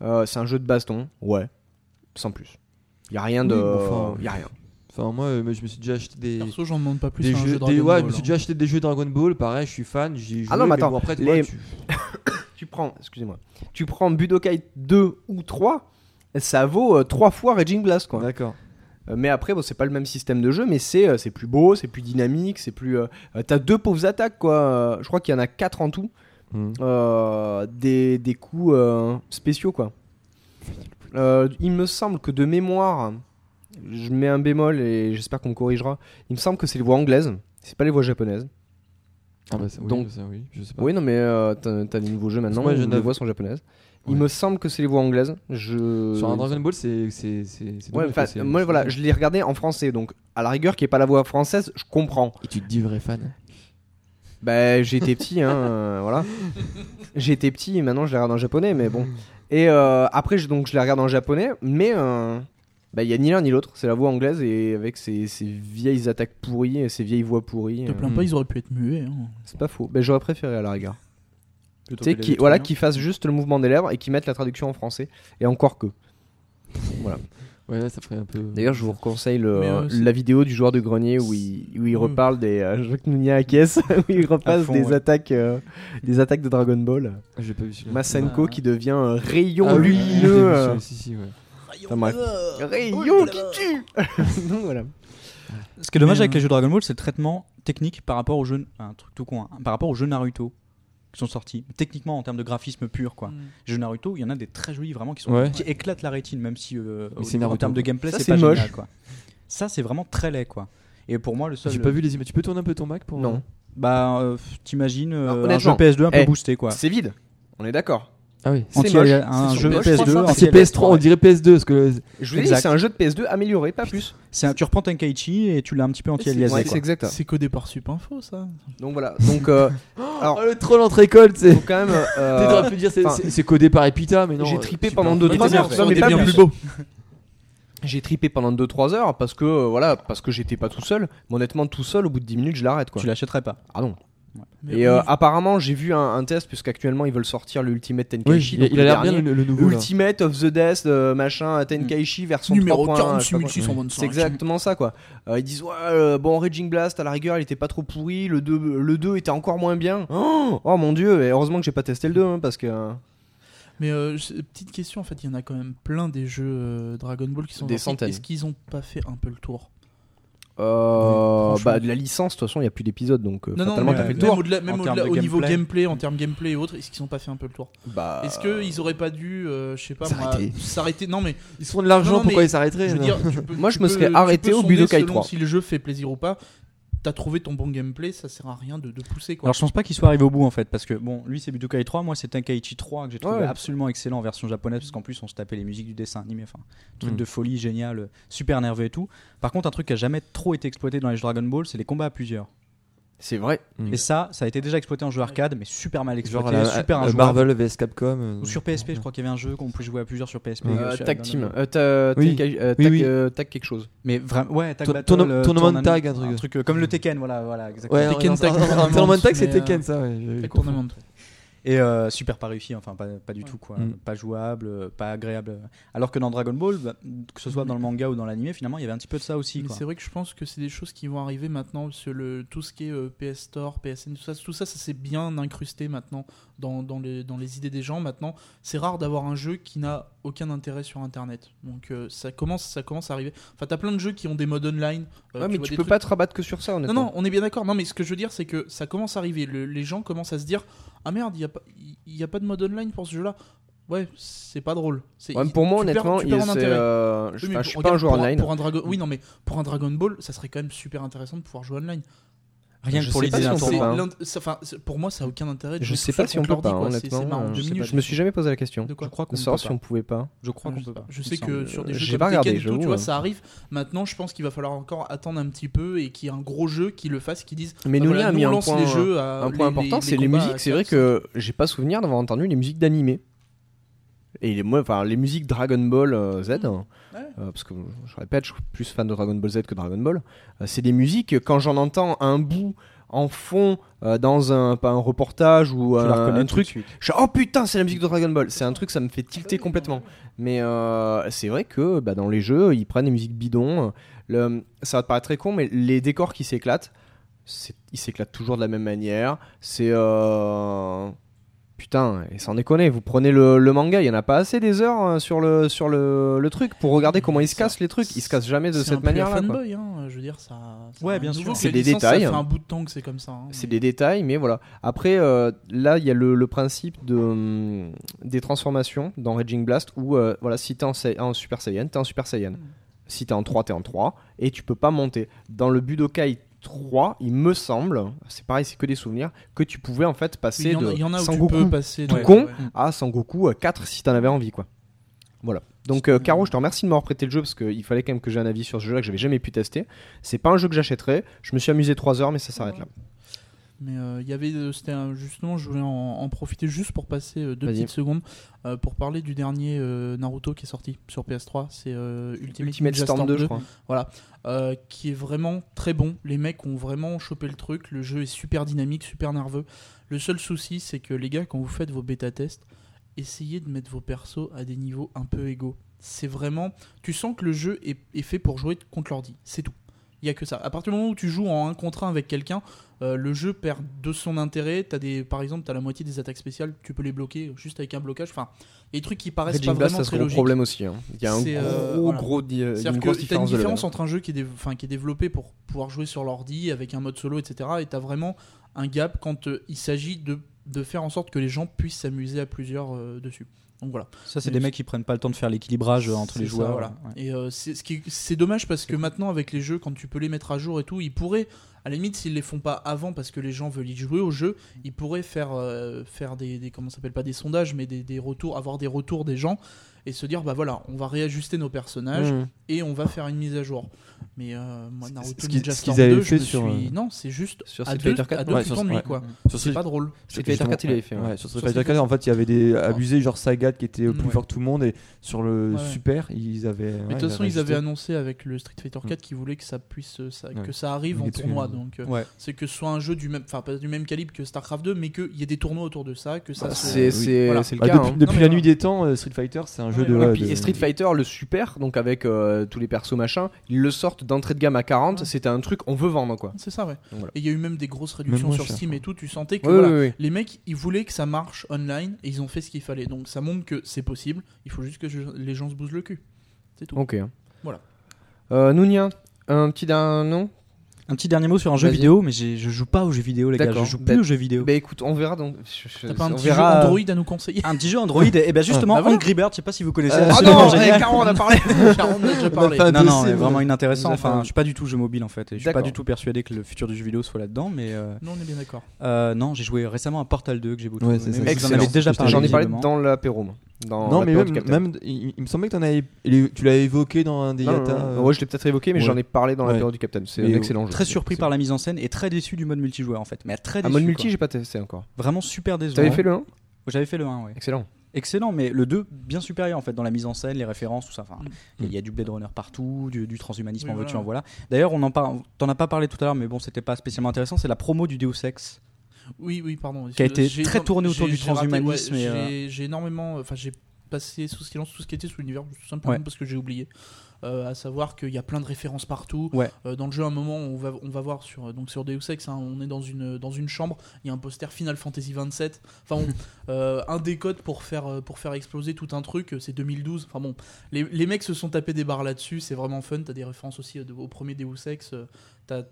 Euh, c'est un jeu de baston, ouais, sans plus. Il y a rien de, Oui, enfin, y a rien. Enfin, moi, euh, je me suis déjà acheté des. Perso, j'en demande pas plus Des un jeux, jeu des- Dragon ouais, Ball, je me suis hein. déjà acheté des jeux Dragon Ball, pareil, je suis fan, j'y ai joué. Ah non, mais attends, bon, après, tu les- tu- Tu prends, excusez-moi, tu prends Budokai 2 ou 3, ça vaut 3 fois Raging Blast quoi. D'accord. Euh, Mais après, bon, c'est pas le même système de jeu, mais c'est euh, c'est plus beau, c'est plus dynamique, c'est plus. euh, euh, T'as deux pauvres attaques, quoi. Euh, Je crois qu'il y en a quatre en tout. Mhm. Euh, des, des coups euh, spéciaux, quoi. Euh, il me semble que de mémoire, je mets un bémol et j'espère qu'on me corrigera. Il me semble que c'est les voix anglaises, c'est pas les voix japonaises. Ah bah, ça, oui, Donc- ça, oui, je sais pas. Oui, non, mais euh, t'as t'as des nouveaux jeux maintenant Moi, je où les voix sont japonaises. Il Ouais. me semble que c'est les voix anglaises. Je... Sur un Dragon Ball, c'est. c'est- c'est- c'est Ouais, dommage enfin, que c'est- moi voilà, je l'ai regardé en français, donc à la rigueur, qui est pas la voix française, je comprends. Et tu te dis vrai fan. Bah, été petit, hein, euh, voilà. Été petit et maintenant je les regarde en japonais, mais bon. Et euh, après, je, donc je les regarde en japonais, mais euh, bah, il y a ni l'un ni l'autre. C'est la voix anglaise et avec ces, ces vieilles attaques pourries et ces vieilles voix pourries. Te euh, plains pas, ils auraient pu être muets. hein. c'est pas faux. Bah, j'aurais préféré à la rigueur. Tu qui, voilà, qu'ils fassent juste le mouvement des lèvres et qu'ils mettent la traduction en français. Et encore que. Ouais, là, ça ferait un peu. D'ailleurs, je vous conseille le- euh, la vidéo du joueur de grenier où il, où il Oui. reparle des. Euh, Jacques Nounia à caisse, où il repasse fond, des, ouais. attaques, euh, des attaques de Dragon Ball. J'ai pas vu celui-là. Masenko Ah. qui devient un rayon Ah oui, lumineux. celui-là, si, si, ouais. Enfin, bref. Rayon qui tue Donc voilà. Ce qui est dommage Mais, avec euh, les jeux Dragon Ball, c'est le traitement technique par rapport aux jeux. Un truc tout con, hein, par rapport aux jeux Naruto qui sont sortis. Techniquement, en termes de graphisme pur, quoi. Mm. Les jeux Naruto, il y en a des très jolis vraiment qui sont Ouais. qui éclatent la rétine, même si euh, au- en termes de gameplay, Ça, c'est pas moche. génial, quoi. Ça, c'est vraiment très laid, quoi. Et pour moi, le seul. J'ai pas vu les images. Tu peux tourner un peu ton Mac pour. Non. Bah, euh, t'imagines euh, un jeu honnêtement, PS2 un peu eh, boosté, quoi. C'est vide. On est d'accord. Ah oui. C'est Anti- un C'est jeu moche. PS2 Franchement, anti- C'est PS3, on dirait PS2 parce que. Je vous dis, c'est un jeu de PS2 amélioré, pas plus. C'est un- tu reprends Tenkaichi et tu l'as un petit peu anti-aliasé. Ouais, quoi. c'est exact. C'est codé par Supinfo, ça. Donc voilà. Donc, euh, alors, Oh, le troll entre écoles, faut quand même. euh, pu dire c'est- c'est c'est codé par Epita, mais non. j'ai euh, tripé pendant Il 2-3 était heures. mais pas bien plus. plus beau. J'ai tripé pendant 2-3 heures parce que euh, voilà, parce que j'étais pas tout seul. Mais honnêtement, tout seul, au bout de 10 minutes, je l'arrête quoi. Tu l'achèterais pas. Ah non. Et euh, apparemment, j'ai vu un, un test puisqu'actuellement ils veulent sortir le Ultimate Oui, Tenkaichi. il, a l'air bien le, le nouveau. là. Ultimate of the Death, euh, machin, Tenkaichi version numéro 3.1, je sais pas quoi. 46625. C'est exactement ça quoi. Euh, ils disent ouais euh, bon Raging Blast à la rigueur il était pas trop pourri, le 2 le 2 était encore moins bien. Oh, oh, mon dieu, et heureusement que j'ai pas testé le 2 hein, parce que euh, Mais euh, petite question, en fait, il y en a quand même plein des jeux euh, Dragon Ball qui sont Des sortis. centaines. Est-ce qu'ils ont pas fait un peu le tour? Euh, bah de la licence de toute façon, il y a plus d'épisodes donc euh, Non, non, fatalement mais t'as fait le même tour. au-delà, même de au niveau gameplay. en termes gameplay et autres, est-ce qu'ils ont pas fait un peu le tour? Bah Est-ce qu'ils auraient pas dû, euh, je sais pas, moi, S'arrêter. Non, mais Ils se font de l'argent, Non, non, pourquoi ils s'arrêteraient je veux non dire, tu peux- Moi, je me serais arrêté au Budokai selon 3. Si le jeu fait plaisir ou pas. T'as trouvé ton bon gameplay, ça sert à rien de, de pousser quoi. Alors je pense pas qu'il soit arrivé au bout en fait, parce que bon, lui c'est Budokai 3, moi c'est Tenkaichi 3 que j'ai trouvé Ouais. absolument excellent en version japonaise, parce qu'en plus on se tapait les musiques du dessin animé, enfin, truc Mm. de folie génial, super nerveux et tout. Par contre, un truc qui a jamais trop été exploité dans les jeux Dragon Ball, c'est les combats à plusieurs. C'est vrai. Mm. Et ça, ça a été déjà exploité en jeu arcade, mais super mal Genre exploité, la, super injouable. Marvel vs Capcom. euh, Ou sur PSP, je crois qu'il y avait un jeu qu'on pouvait jouer à plusieurs sur PSP. Euh, Euh, sur tag Dragon team. Euh, Oui. Euh, Oui, tag, oui. euh, tag quelque chose. Mais vraiment, ouais, tag Tour- battle, euh, de tag, un truc. un truc euh, comme le Tekken, voilà, voilà, exactement. Ouais, Tekken en- Tag en- en- Tournament, en euh, confonds. tournament. Et euh, super pas réussi, enfin pas, pas du Ouais. tout quoi, Mm. pas jouable, pas agréable. Alors que dans Dragon Ball, bah, que ce soit dans le manga ou dans l'animé, finalement il y avait un petit peu de ça aussi. Mais Quoi. c'est vrai que je pense que c'est des choses qui vont arriver maintenant sur le tout ce qui est euh, PS Store, PSN, tout ça, tout ça, ça s'est bien incrusté maintenant dans, dans les dans les idées des gens. Maintenant, c'est rare d'avoir un jeu qui n'a aucun intérêt sur Internet. Donc euh, ça commence ça commence à arriver. Enfin, t'as plein de jeux qui ont des modes online. euh, Ouais, mais vois tu peux trucs- pas te rabattre que sur ça, Non, honnêtement. non, on est bien d'accord. Non, mais ce que je veux dire, c'est que ça commence à arriver. Le- les gens commencent à se dire Ah merde, il n'y a, pas- y a pas de mode online pour ce jeu-là. Ouais, c'est pas drôle. C'est- Ouais, pour moi, perds- honnêtement, il- perds euh, je Oui, mais enfin, je suis pas un joueur online. pour un Dragon... Oui, non, mais pour un Dragon Ball, ça serait quand même super intéressant de pouvoir jouer online. Rien Je que pour pas si hein. enfin, pour moi, ça a aucun intérêt. de Je sais pas si on peut pas, honnêtement. Je me suis jamais posé la question. De quoi Je crois qu'on savoir si on pouvait pas. Je crois qu'on Je peut sais pas. Je sais que sur des Euh, jeux comme Tekken et tout, j'avoue, tu vois, euh. ça arrive. Maintenant, je pense qu'il va falloir encore attendre un petit peu et qu'il y ait un gros jeu qui le fasse, qui dise. Mais Nounia voilà, a nous, mis on un lance point, les jeux à- un point les- important, les- c'est les les musiques. C'est vrai que j'ai pas souvenir d'avoir entendu les musiques d'animé. Et les, moi, enfin, les musiques Dragon Ball euh, Z, hein, Ouais. euh, parce que je répète, je suis plus fan de Dragon Ball Z que Dragon Ball. euh, c'est des musiques, quand j'en entends un bout en fond euh, dans un, pas un reportage ou un, truc, je suis, oh putain, c'est la musique de Dragon Ball. C'est un truc, ça me fait tilter complètement. Mais euh, c'est vrai que bah, dans les jeux, ils prennent des musiques bidons. Le, ça va te paraître très con, mais les décors qui s'éclatent, ils s'éclatent toujours de la même manière. C'est. Euh... Putain, et sans déconner, vous prenez le, le manga, il y en a pas assez des heures hein, sur, le, sur le, le truc pour regarder comment ils se cassent les trucs. Ils se cassent jamais de C'est un cette peu manière-là. quoi. fanboy, hein, je veux dire, ça. ça Ouais, bien un sûr. C'est des détails. Ça fait un bout de temps que c'est comme ça. hein, C'est mais- des détails, mais voilà. Après, euh, là, il y a le, le principe de, hum, des transformations dans Raging Blast où, euh, voilà, si t'es en, en Super Saiyan, t'es en Super Saiyan. Mm. Si t'es en 3, t'es en 3. Et tu peux pas monter. Dans le Budokai 3, il me semble, c'est pareil, c'est que des souvenirs, que tu pouvais en fait passer Il y en a- de y en a Sangoku passer. tout de- con ouais. à Sangoku euh, 4 si t'en avais envie, quoi. Voilà. Donc, euh, Caro, je te remercie de m'avoir prêté le jeu parce qu'il fallait quand même que j'ai un avis sur ce jeu-là que j'avais jamais pu tester. C'est pas un jeu que j'achèterais. Je me suis amusé 3 heures, mais ça s'arrête là. Mais euh, il y avait, euh, c'était justement, je voulais en, en profiter juste pour passer euh, deux petites secondes pour parler du dernier Naruto qui est sorti sur PS3. C'est euh, Ultimate, Ultimate Storm 2, je crois. euh, qui est vraiment très bon. Les mecs ont vraiment chopé le truc. Le jeu est super dynamique, super nerveux. Le seul souci, c'est que les gars, quand vous faites vos bêta tests, essayez de mettre vos persos à des niveaux un peu égaux. C'est vraiment. Tu sens que le jeu est, est fait pour jouer contre l'ordi. C'est tout. Il y a que ça. À partir du moment où tu joues en 1 contre 1 avec quelqu'un, euh, le jeu perd de son intérêt. As des, par exemple, tu as la moitié des attaques spéciales, tu peux les bloquer juste avec un blocage. Enfin, il y a des trucs qui paraissent Raging pas Blast, vraiment c'est un problème aussi. hein. Il y a un C'est, euh, gros, voilà. gros, di- une C'est-à-dire grosse que t'as une différence entre un jeu qui est, enfin, qui est développé pour pouvoir jouer sur l'ordi avec un mode solo, etc. Et t'as vraiment un gap quand euh, il s'agit de, de faire en sorte que les gens puissent s'amuser à plusieurs dessus. Donc voilà. Ça, c'est des mecs qui prennent pas le temps de faire l'équilibrage euh, entre les ça, joueurs. voilà. ouais. Et euh, c'est ce qui- c'est dommage parce que maintenant avec les jeux, quand tu peux les mettre à jour et tout, ils pourraient, à la limite, s'ils les font pas avant parce que les gens veulent y jouer au jeu, ils pourraient faire euh, faire des, des comment s'appelle pas des sondages, mais des, des retours, avoir des retours des gens et se dire bah voilà, on va réajuster nos personnages Mmh. et on va faire une mise à jour. Mais euh, moi, Naruto ce qu'ils- Ninja ce qu'ils Storm avaient 2, fait je me sur, suis... euh, Non, c'est juste Sur à Street deux, Fighter 4. à deux Ouais, sur- ouais. quoi. Sur C'est pas drôle. Street Fighter 4, il avait fait. ouais. Ouais, sur Street Fighter Street 4, en fait, il y avait des abusés, genre Sagat qui était plus Ouais. fort que tout le monde, et sur le Ouais. Super, ils avaient. Mais de toute façon, ils avaient annoncé avec le Street Fighter Mm. 4 qu'ils voulaient que ça puisse, euh, que ça arrive en tournoi. Donc, euh, c'est que ce soit un jeu du même, enfin pas du même calibre que StarCraft 2, mais qu'il y ait des tournois autour de ça, que ça. se- C'est le Bah, cas. depuis hein. la nuit des temps, Street Fighter, c'est un jeu de. ouais, puis de- Street Fighter, le super, donc avec euh, tous les persos machin, ils le sortent d'entrée de gamme à 40. Ouais. C'était un truc, on veut vendre quoi. C'est ça, ouais. Donc, voilà. Et il y a eu même des grosses réductions sur cher, Steam quoi. et tout. Tu sentais que voilà, les mecs, ils voulaient que ça marche online et ils ont fait ce qu'il fallait. Donc ça montre que c'est possible. Il faut juste que je- les gens se bougent le cul. C'est tout. Ok. Voilà. Euh, Nounia, un petit d'un nom? Un petit dernier mot sur un jeu vidéo, mais je joue pas aux jeux vidéo, les gars. Je joue Bah, plus aux jeux vidéo. Bah écoute, on verra donc. je- je- T'as pas un on petit verra. jeu Android à nous conseiller Un petit jeu Android, et bien justement, bah voilà. Angry Bird, je sais pas si vous connaissez. Euh, Ah non, génial. eh, Caro, on a parlé. On a déjà parlé. Non, non, mais vraiment inintéressant. Enfin, je suis pas du tout jeu mobile en fait. Et je suis pas du tout persuadé que le futur du jeu vidéo soit là-dedans. Mais euh, Non, on est bien d'accord. euh, non, j'ai joué récemment à Portal 2 que j'ai beaucoup Ouais, aimé, c'est ça. mais Vous en Excellent. avez déjà parlé. J'en ai parlé dans l'apéro. Dans Non, mais même, même il, il me semblait que avais, tu l'avais évoqué dans un des Non, Yata. non, euh, non. Ouais, je l'ai peut-être évoqué, mais Ouais. j'en ai parlé dans Ouais. l'apéro du Captain. C'est un excellent jeu. Très surpris par la mise en scène et très déçu du mode multijoueur en fait. Mais très Un déçu. mode quoi. multi, j'ai pas testé encore. Vraiment super déçu. T'avais fait le 1 J'avais fait le 1, ouais. Excellent. Excellent, mais le 2 bien supérieur en fait dans la mise en scène, les références, tout ça. Enfin, Mm. il y a du Blade Runner partout, du, du transhumanisme, Oui, en veux-tu, voilà. en voilà. D'ailleurs, on en parle. T'en as pas parlé tout à l'heure, mais bon, c'était pas spécialement intéressant. C'est la promo du Deus Ex. Oui, oui, pardon. Qui a été très tourné autour du transhumanisme ouais, euh, J'ai énormément. Enfin, j'ai passé sous silence tout ce qui était sous l'univers, tout simplement Ouais. parce que j'ai oublié. Euh, à savoir qu'il y a plein de références partout. Ouais. Euh, dans le jeu, à un moment, on va, on va voir sur, donc sur Deus Ex, hein, on est dans une, dans une chambre, il y a un poster Final Fantasy 27. Enfin, on- euh, un des codes pour faire, pour faire exploser tout un truc, c'est 2012. Enfin bon, les, les mecs se sont tapés des barres là-dessus, c'est vraiment fun. T'as des références aussi au premier Deus Ex. t'as-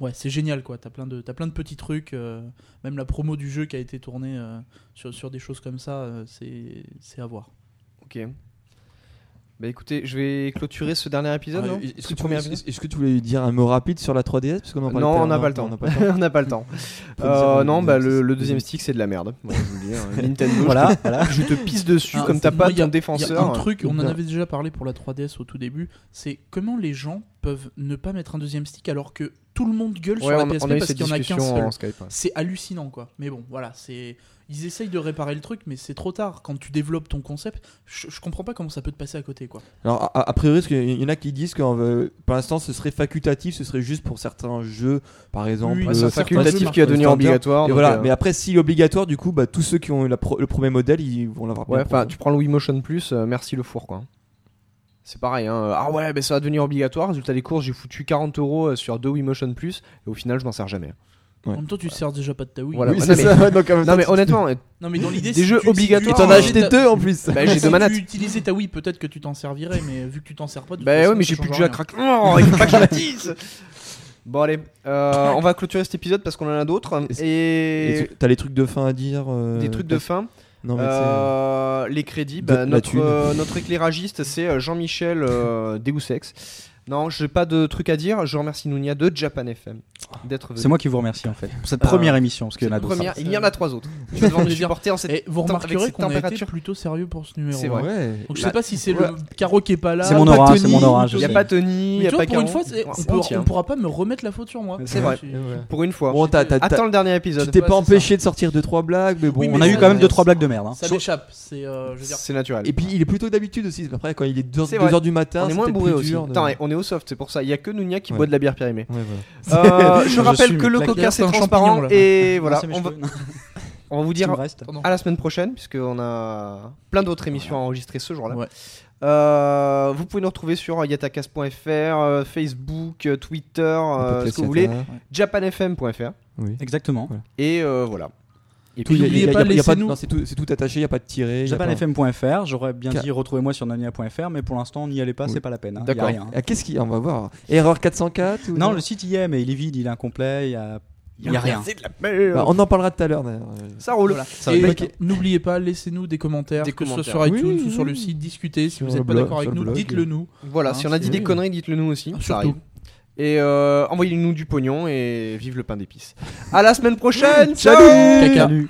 Ouais, c'est génial quoi. T'as plein de t'as plein de petits trucs. euh, même la promo du jeu qui a été tournée euh, sur, sur des choses comme ça, euh, c'est c'est à voir. Ok. Bah écoutez, je vais clôturer ce dernier épisode, non Est-ce que, tu voulais- épisode est-ce que tu voulais dire un mot rapide sur la 3DS parce qu'on en parlait Non, on n'a pas le temps. on n'a pas le temps. On Euh, non, euh, bah le, deuxième stick c'est de la merde. Voilà, je hein. Nintendo, Voilà, je, voilà. te, je te pisse dessus Ah, comme t'as pas y a- ton Il y a défenseur. un truc, on en avait déjà parlé pour la 3DS au tout début, c'est comment les gens peuvent ne pas mettre un deuxième stick alors que tout le monde gueule Ouais, sur la on, PSP on parce qu'il y en a qu'un seul. C'est hallucinant quoi. Mais bon, voilà, c'est ils essayent de réparer le truc, mais c'est trop tard. Quand tu développes ton concept, je, je comprends pas comment ça peut te passer à côté quoi. Alors, a, priori, qu'il y en a qui disent que euh, pour l'instant, ce serait facultatif, ce serait juste pour certains jeux, par exemple. Oui, euh, facultatif qui va devenir obligatoire. Et voilà. euh, Mais après, s'il est obligatoire, du coup, bah, tous ceux qui ont eu la pro- le premier modèle, ils vont l'avoir. Ouais, enfin, tu prends le Wii Motion Plus, euh, merci le four quoi. C'est pareil, hein. ah ouais, ben ça va devenir obligatoire. Résultat des courses, j'ai foutu 40 euros euh, sur deux Wii Motion Plus, et au final, je m'en sers jamais. Ouais. En même temps, tu te sers déjà pas de ta Wii. Voilà. Oui, non, ça. donc, en même Non, mais honnêtement, euh, Non, mais dans l'idée, Des si jeux tu- si obligatoires. tu T'en as acheté ta- deux en plus. bah, j'ai Si deux manettes. tu utilisais ta Wii, peut-être que tu t'en servirais, mais vu que tu t'en sers pas, de Bah façon, ouais, mais ça j'ai plus de jeu à craquer. Non, il faut pas que je la dise. Bon, allez, euh, on va clôturer cet épisode parce qu'on en a d'autres. Et T'as les trucs de fin à dire euh, des trucs de fin. Non, mais Euh, les crédits, De- bah, la notre, thune. euh, notre éclairagiste, c'est euh, Jean-Michel euh. Non, j'ai pas de truc à dire. Je remercie Nounia de Japan FM d'être venu. C'est moi qui vous remercie en fait pour cette Euh, première émission parce qu'il y en a d'autres. il y en a trois autres. Tu devoir Je supporter en cette Et vous remarquerez qu'on a été plutôt sérieux pour ce numéro. C'est vrai. Ouais. Donc je Bah, sais pas si c'est ouais. le Caro qui est pas là. C'est mon aura, Tony, c'est mon aura, je Il n'y a pas Tony, il Mais n'y a tu pas pour une fois, on, on pourra pas me remettre la faute sur moi. C'est vrai. Pour une fois. Attends le dernier Tu épisode. t'es Ouais, pas empêché de sortir deux trois blagues, mais bon. On a eu ça, quand même deux trois blagues de merde. hein. Ça m'échappe. C'est, euh, C'est naturel. Et puis il est plutôt d'habitude aussi. Après, quand il est 2h C'est vrai. du matin, on est c'est moins bourré aussi. Au soft, c'est pour ça. Il y a que Nounia qui Ouais. boit de la bière périmée. Ouais, voilà. Euh, je Je rappelle que le coca c'est transparent et voilà. Non, On va, on va vous dire à la semaine prochaine puisqu'on a plein d'autres émissions à enregistrer ce jour-là. Ouais. Euh, vous pouvez nous retrouver sur yatakas.fr, euh, Facebook, euh, Twitter, euh, ce que vous voulez, japanfm.fr Oui. Exactement. et euh, voilà. Et a- n'oubliez pas, laissez-nous- c'est tout, c'est tout attaché, il n'y a pas de tiré. il y a pas- Japanfm.fr, j'aurais bien dit retrouvez-moi sur nania.fr, mais pour l'instant n'y allez pas, Oui. c'est pas la peine. hein, D'accord. y a rien. Ah, Qu'est-ce qu'il y a? On va voir. Erreur 404 ou Non, le site y est, mais il est vide, il est incomplet, il y a, il y a rien. C'est de la merde. Bah, on en parlera tout à l'heure d'ailleurs. Ça roule. Voilà. N'oubliez pas, laissez-nous des commentaires, Des que ce soit sur iTunes Oui, ou sur le site, discutez. Si vous n'êtes pas d'accord avec nous, dites-le nous. Voilà, Hein, si on a dit des conneries, dites-le nous aussi. Ah, ça surtout. Et euh, envoyez-nous du pognon et vive le pain d'épices. À la semaine prochaine. Ciao Caca. Salut